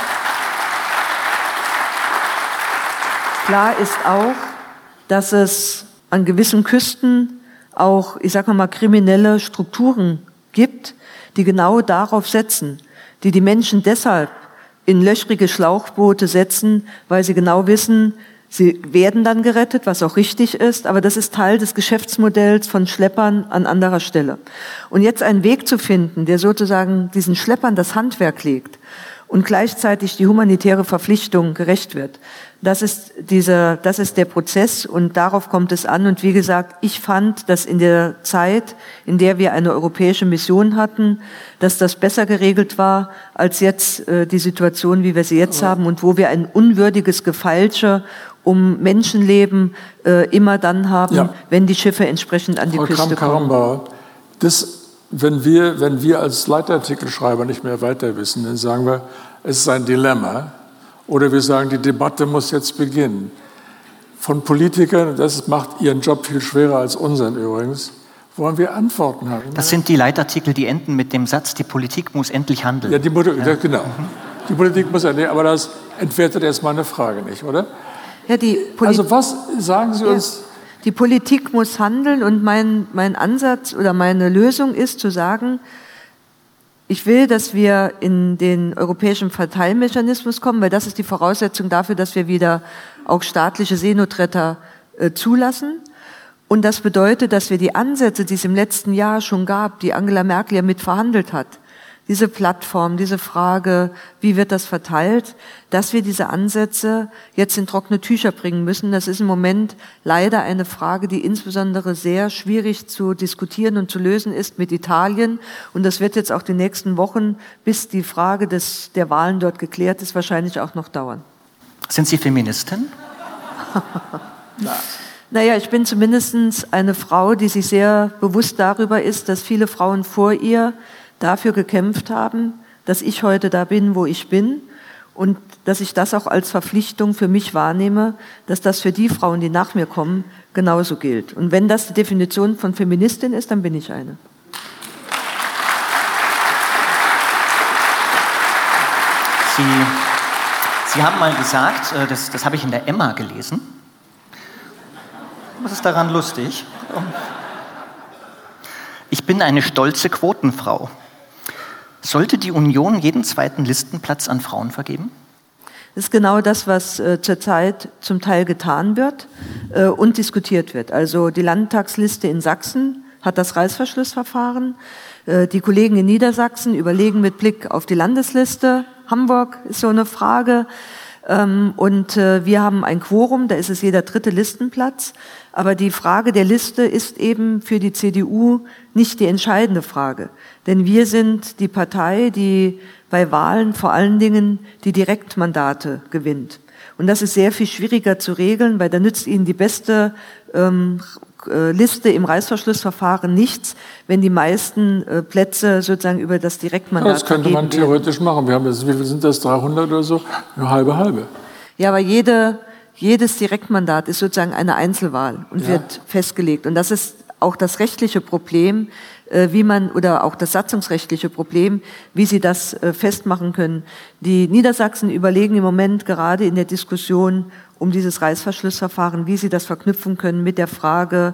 klar ist auch, dass es an gewissen Küsten auch, ich sage mal, kriminelle Strukturen gibt, die genau darauf setzen, die die Menschen deshalb in löchrige Schlauchboote setzen, weil sie genau wissen, Sie werden dann gerettet, was auch richtig ist, aber das ist Teil des Geschäftsmodells von Schleppern an anderer Stelle. Und jetzt einen Weg zu finden, der sozusagen diesen Schleppern das Handwerk legt und gleichzeitig die humanitäre Verpflichtung gerecht wird. Das ist dieser, das ist der Prozess und darauf kommt es an. Und wie gesagt, ich fand, dass in der Zeit, in der wir eine europäische Mission hatten, dass das besser geregelt war als jetzt äh, die Situation, wie wir sie jetzt haben und wo wir ein unwürdiges Gefeilsche um Menschenleben äh, immer dann haben, ja. wenn die Schiffe entsprechend an die Frau Küste kommen. Das, wenn, wir, wenn wir als Leitartikelschreiber nicht mehr weiter wissen, dann sagen wir, es ist ein Dilemma. Oder wir sagen, die Debatte muss jetzt beginnen. Von Politikern, das macht ihren Job viel schwerer als unseren übrigens, wollen wir Antworten haben. Das sind die Leitartikel, die enden mit dem Satz, die Politik muss endlich handeln. Ja, die, ja. genau. Die Politik muss endlich, aber das entwertet erstmal eine Frage nicht, oder? Ja, die also was sagen Sie uns? Ja, die Politik muss handeln und mein, mein Ansatz oder meine Lösung ist zu sagen, ich will, dass wir in den europäischen Verteilmechanismus kommen, weil das ist die Voraussetzung dafür, dass wir wieder auch staatliche Seenotretter äh, zulassen. Und das bedeutet, dass wir die Ansätze, die es im letzten Jahr schon gab, die Angela Merkel ja mit verhandelt hat, diese Plattform, diese Frage, wie wird das verteilt, dass wir diese Ansätze jetzt in trockene Tücher bringen müssen. Das ist im Moment leider eine Frage, die insbesondere sehr schwierig zu diskutieren und zu lösen ist mit Italien. Und das wird jetzt auch die nächsten Wochen, bis die Frage des, der Wahlen dort geklärt ist, wahrscheinlich auch noch dauern. Sind Sie Feministin? Naja, ich bin zumindest eine Frau, die sich sehr bewusst darüber ist, dass viele Frauen vor ihr dafür gekämpft haben, dass ich heute da bin, wo ich bin und dass ich das auch als Verpflichtung für mich wahrnehme, dass das für die Frauen, die nach mir kommen, genauso gilt. Und wenn das die Definition von Feministin ist, dann bin ich eine. Sie, Sie haben mal gesagt, äh, das, das habe ich in der Emma gelesen. Was ist daran lustig? Ich bin eine stolze Quotenfrau. Sollte die Union jeden zweiten Listenplatz an Frauen vergeben? Das ist genau das, was äh, zurzeit zum Teil getan wird äh, und diskutiert wird. Also die Landtagsliste in Sachsen hat das Reißverschlussverfahren. Äh, die Kollegen in Niedersachsen überlegen mit Blick auf die Landesliste. Hamburg ist so eine Frage. Ähm, und äh, wir haben ein Quorum, da ist es jeder dritte Listenplatz. Aber die Frage der Liste ist eben für die CDU nicht die entscheidende Frage. Denn wir sind die Partei, die bei Wahlen vor allen Dingen die Direktmandate gewinnt. Und das ist sehr viel schwieriger zu regeln, weil da nützt Ihnen die beste ähm, äh, Liste im Reißverschlussverfahren nichts, wenn die meisten äh, Plätze sozusagen über das Direktmandat ja, Das könnte man theoretisch werden. machen. Wir haben jetzt, wie viel sind das, 300 oder so? Eine halbe, halbe. Ja, aber jede, jedes Direktmandat ist sozusagen eine Einzelwahl und ja. wird festgelegt. Und das ist auch das rechtliche Problem, äh, wie man oder auch das satzungsrechtliche Problem, wie Sie das äh, festmachen können. Die Niedersachsen überlegen im Moment gerade in der Diskussion um dieses Reißverschlussverfahren, wie sie das verknüpfen können mit der Frage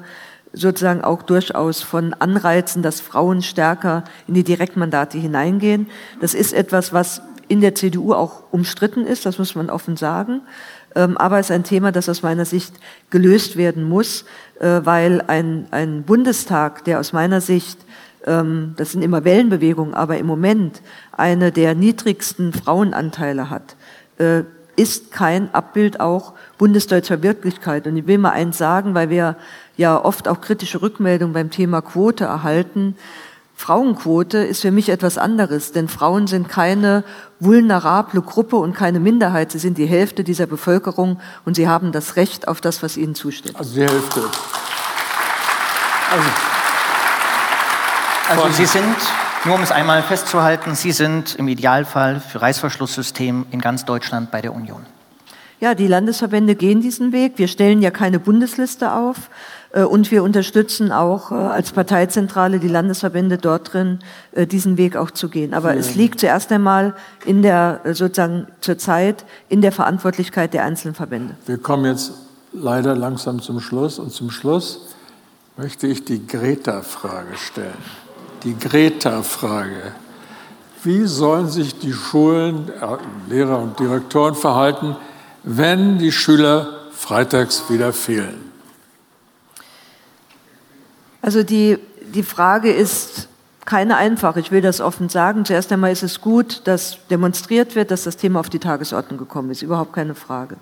sozusagen auch durchaus von Anreizen, dass Frauen stärker in die Direktmandate hineingehen. Das ist etwas, was in der CDU auch umstritten ist, das muss man offen sagen. Ähm, aber es ist ein Thema, das aus meiner Sicht gelöst werden muss, äh, weil ein, ein Bundestag, der aus meiner Sicht ähm, das sind immer Wellenbewegungen, aber im Moment eine der niedrigsten Frauenanteile hat, äh, ist kein Abbild auch bundesdeutscher Wirklichkeit. Und ich will mal eins sagen, weil wir ja oft auch kritische Rückmeldungen beim Thema Quote erhalten. Frauenquote ist für mich etwas anderes, denn Frauen sind keine vulnerable Gruppe und keine Minderheit. Sie sind die Hälfte dieser Bevölkerung und sie haben das Recht auf das, was ihnen zusteht. Also die Hälfte. Also, also Sie sind nur um es einmal festzuhalten, Sie sind im Idealfall für Reißverschlusssystem in ganz Deutschland bei der Union. Ja, die Landesverbände gehen diesen Weg. Wir stellen ja keine Bundesliste auf und wir unterstützen auch äh, als Parteizentrale die Landesverbände dort drin, äh, diesen Weg auch zu gehen. Aber ja. es liegt zuerst einmal in der sozusagen zurzeit in der Verantwortlichkeit der einzelnen Verbände. Wir kommen jetzt leider langsam zum Schluss und zum Schluss möchte ich die Greta-Frage stellen die Greta-Frage. Wie sollen sich die Schulen, äh, Lehrer und Direktoren verhalten, wenn die Schüler freitags wieder fehlen? Also die, die Frage ist keine einfache. Ich will das offen sagen. Zuerst einmal ist es gut, dass demonstriert wird, dass das Thema auf die Tagesordnung gekommen ist. Überhaupt keine Frage.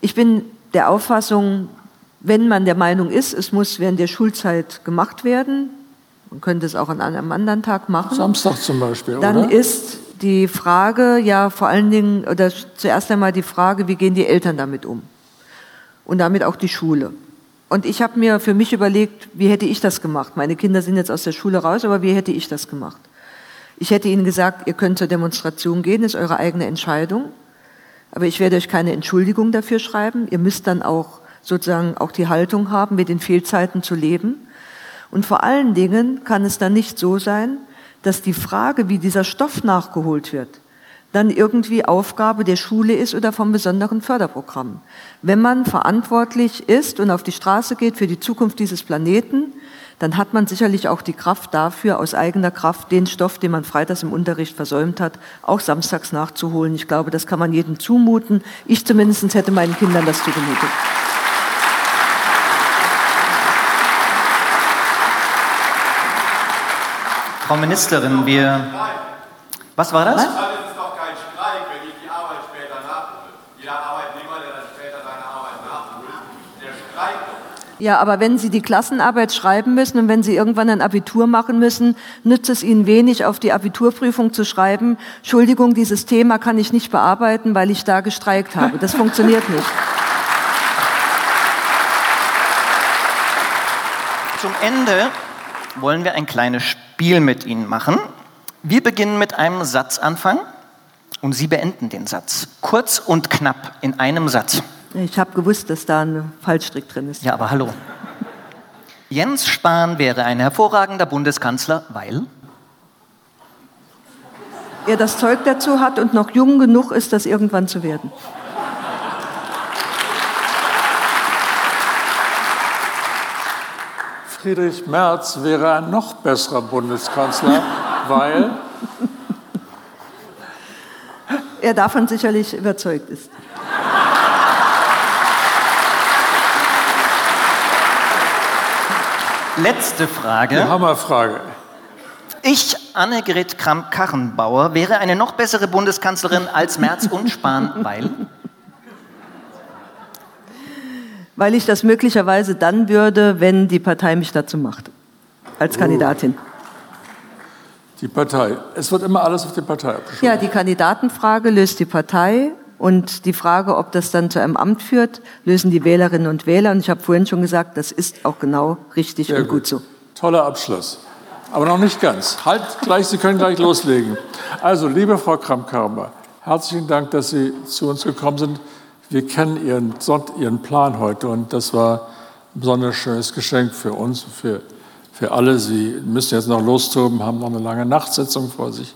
Ich bin der Auffassung, wenn man der Meinung ist, es muss während der Schulzeit gemacht werden, man könnte es auch an einem anderen Tag machen. Samstag zum Beispiel, Dann oder? ist die Frage ja vor allen Dingen, oder zuerst einmal die Frage, wie gehen die Eltern damit um? Und damit auch die Schule. Und ich habe mir für mich überlegt, wie hätte ich das gemacht? Meine Kinder sind jetzt aus der Schule raus, aber wie hätte ich das gemacht? Ich hätte ihnen gesagt, ihr könnt zur Demonstration gehen, ist eure eigene Entscheidung. Aber ich werde euch keine Entschuldigung dafür schreiben. Ihr müsst dann auch sozusagen auch die Haltung haben, mit den Fehlzeiten zu leben. Und vor allen Dingen kann es dann nicht so sein, dass die Frage, wie dieser Stoff nachgeholt wird, dann irgendwie Aufgabe der Schule ist oder vom besonderen Förderprogramm. Wenn man verantwortlich ist und auf die Straße geht für die Zukunft dieses Planeten, dann hat man sicherlich auch die Kraft dafür, aus eigener Kraft den Stoff, den man freitags im Unterricht versäumt hat, auch samstags nachzuholen. Ich glaube, das kann man jedem zumuten. Ich zumindest hätte meinen Kindern das zugemutet. Frau Ministerin, wir. Was war das? Das ist doch kein Streik, wenn ich die Arbeit später nachhole. Jeder Arbeitnehmer, der dann später seine Arbeit nachholt, der streikt doch. Ja, aber wenn Sie die Klassenarbeit schreiben müssen und wenn Sie irgendwann ein Abitur machen müssen, nützt es Ihnen wenig, auf die Abiturprüfung zu schreiben, Entschuldigung, dieses Thema kann ich nicht bearbeiten, weil ich da gestreikt habe. Das funktioniert nicht. Zum Ende wollen wir ein kleines Spiel mit Ihnen machen. Wir beginnen mit einem Satzanfang und Sie beenden den Satz. Kurz und knapp in einem Satz. Ich habe gewusst, dass da ein Fallstrick drin ist. Ja, aber hallo. Jens Spahn wäre ein hervorragender Bundeskanzler, weil er das Zeug dazu hat und noch jung genug ist, das irgendwann zu werden. Friedrich Merz wäre ein noch besserer Bundeskanzler, weil er davon sicherlich überzeugt ist. Letzte Frage. Die Hammerfrage. Ich, Annegret Kramp-Karrenbauer, wäre eine noch bessere Bundeskanzlerin als Merz und Spahn, weil? Weil ich das möglicherweise dann würde, wenn die Partei mich dazu macht. Als oh. Kandidatin. Die Partei. Es wird immer alles auf die Partei abgeschoben. Ja, die Kandidatenfrage löst die Partei und die Frage, ob das dann zu einem Amt führt, lösen die Wählerinnen und Wähler. Und ich habe vorhin schon gesagt, das ist auch genau richtig Sehr und gut. gut so. Toller Abschluss. Aber noch nicht ganz. Halt gleich, Sie können gleich loslegen. Also, liebe Frau Kramp-Karrenbauer, herzlichen Dank, dass Sie zu uns gekommen sind. Wir kennen Ihren, Ihren Plan heute und das war ein besonders schönes Geschenk für uns, für, für alle. Sie müssen jetzt noch lostoben, haben noch eine lange Nachtsitzung vor sich.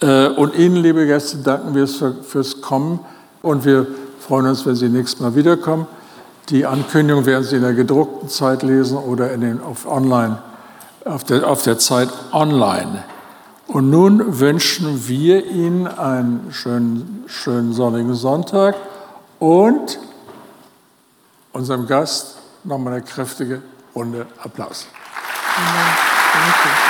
Äh, und Ihnen, liebe Gäste, danken wir fürs Kommen und wir freuen uns, wenn Sie nächstes Mal wiederkommen. Die Ankündigung werden Sie in der gedruckten Zeit lesen oder in den, auf, online, auf, der, auf der Zeit online. Und nun wünschen wir Ihnen einen schönen, schönen sonnigen Sonntag und unserem Gast nochmal eine kräftige Runde Applaus. Danke.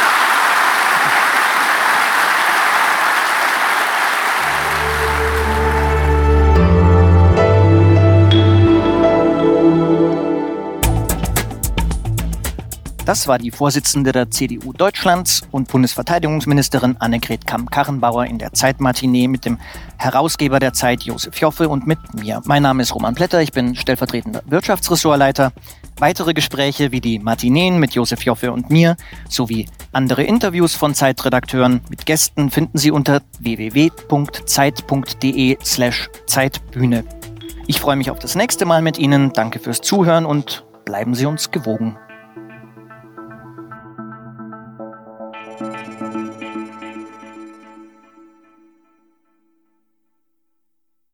Das war die Vorsitzende der CDU Deutschlands und Bundesverteidigungsministerin Annegret Kamm-Karrenbauer in der Zeitmatinee mit dem Herausgeber der Zeit Josef Joffe und mit mir. Mein Name ist Roman Plätter, ich bin stellvertretender Wirtschaftsressortleiter. Weitere Gespräche wie die Matineen mit Josef Joffe und mir sowie andere Interviews von Zeitredakteuren mit Gästen finden Sie unter www.zeit.de slash Zeitbühne. Ich freue mich auf das nächste Mal mit Ihnen. Danke fürs Zuhören und bleiben Sie uns gewogen.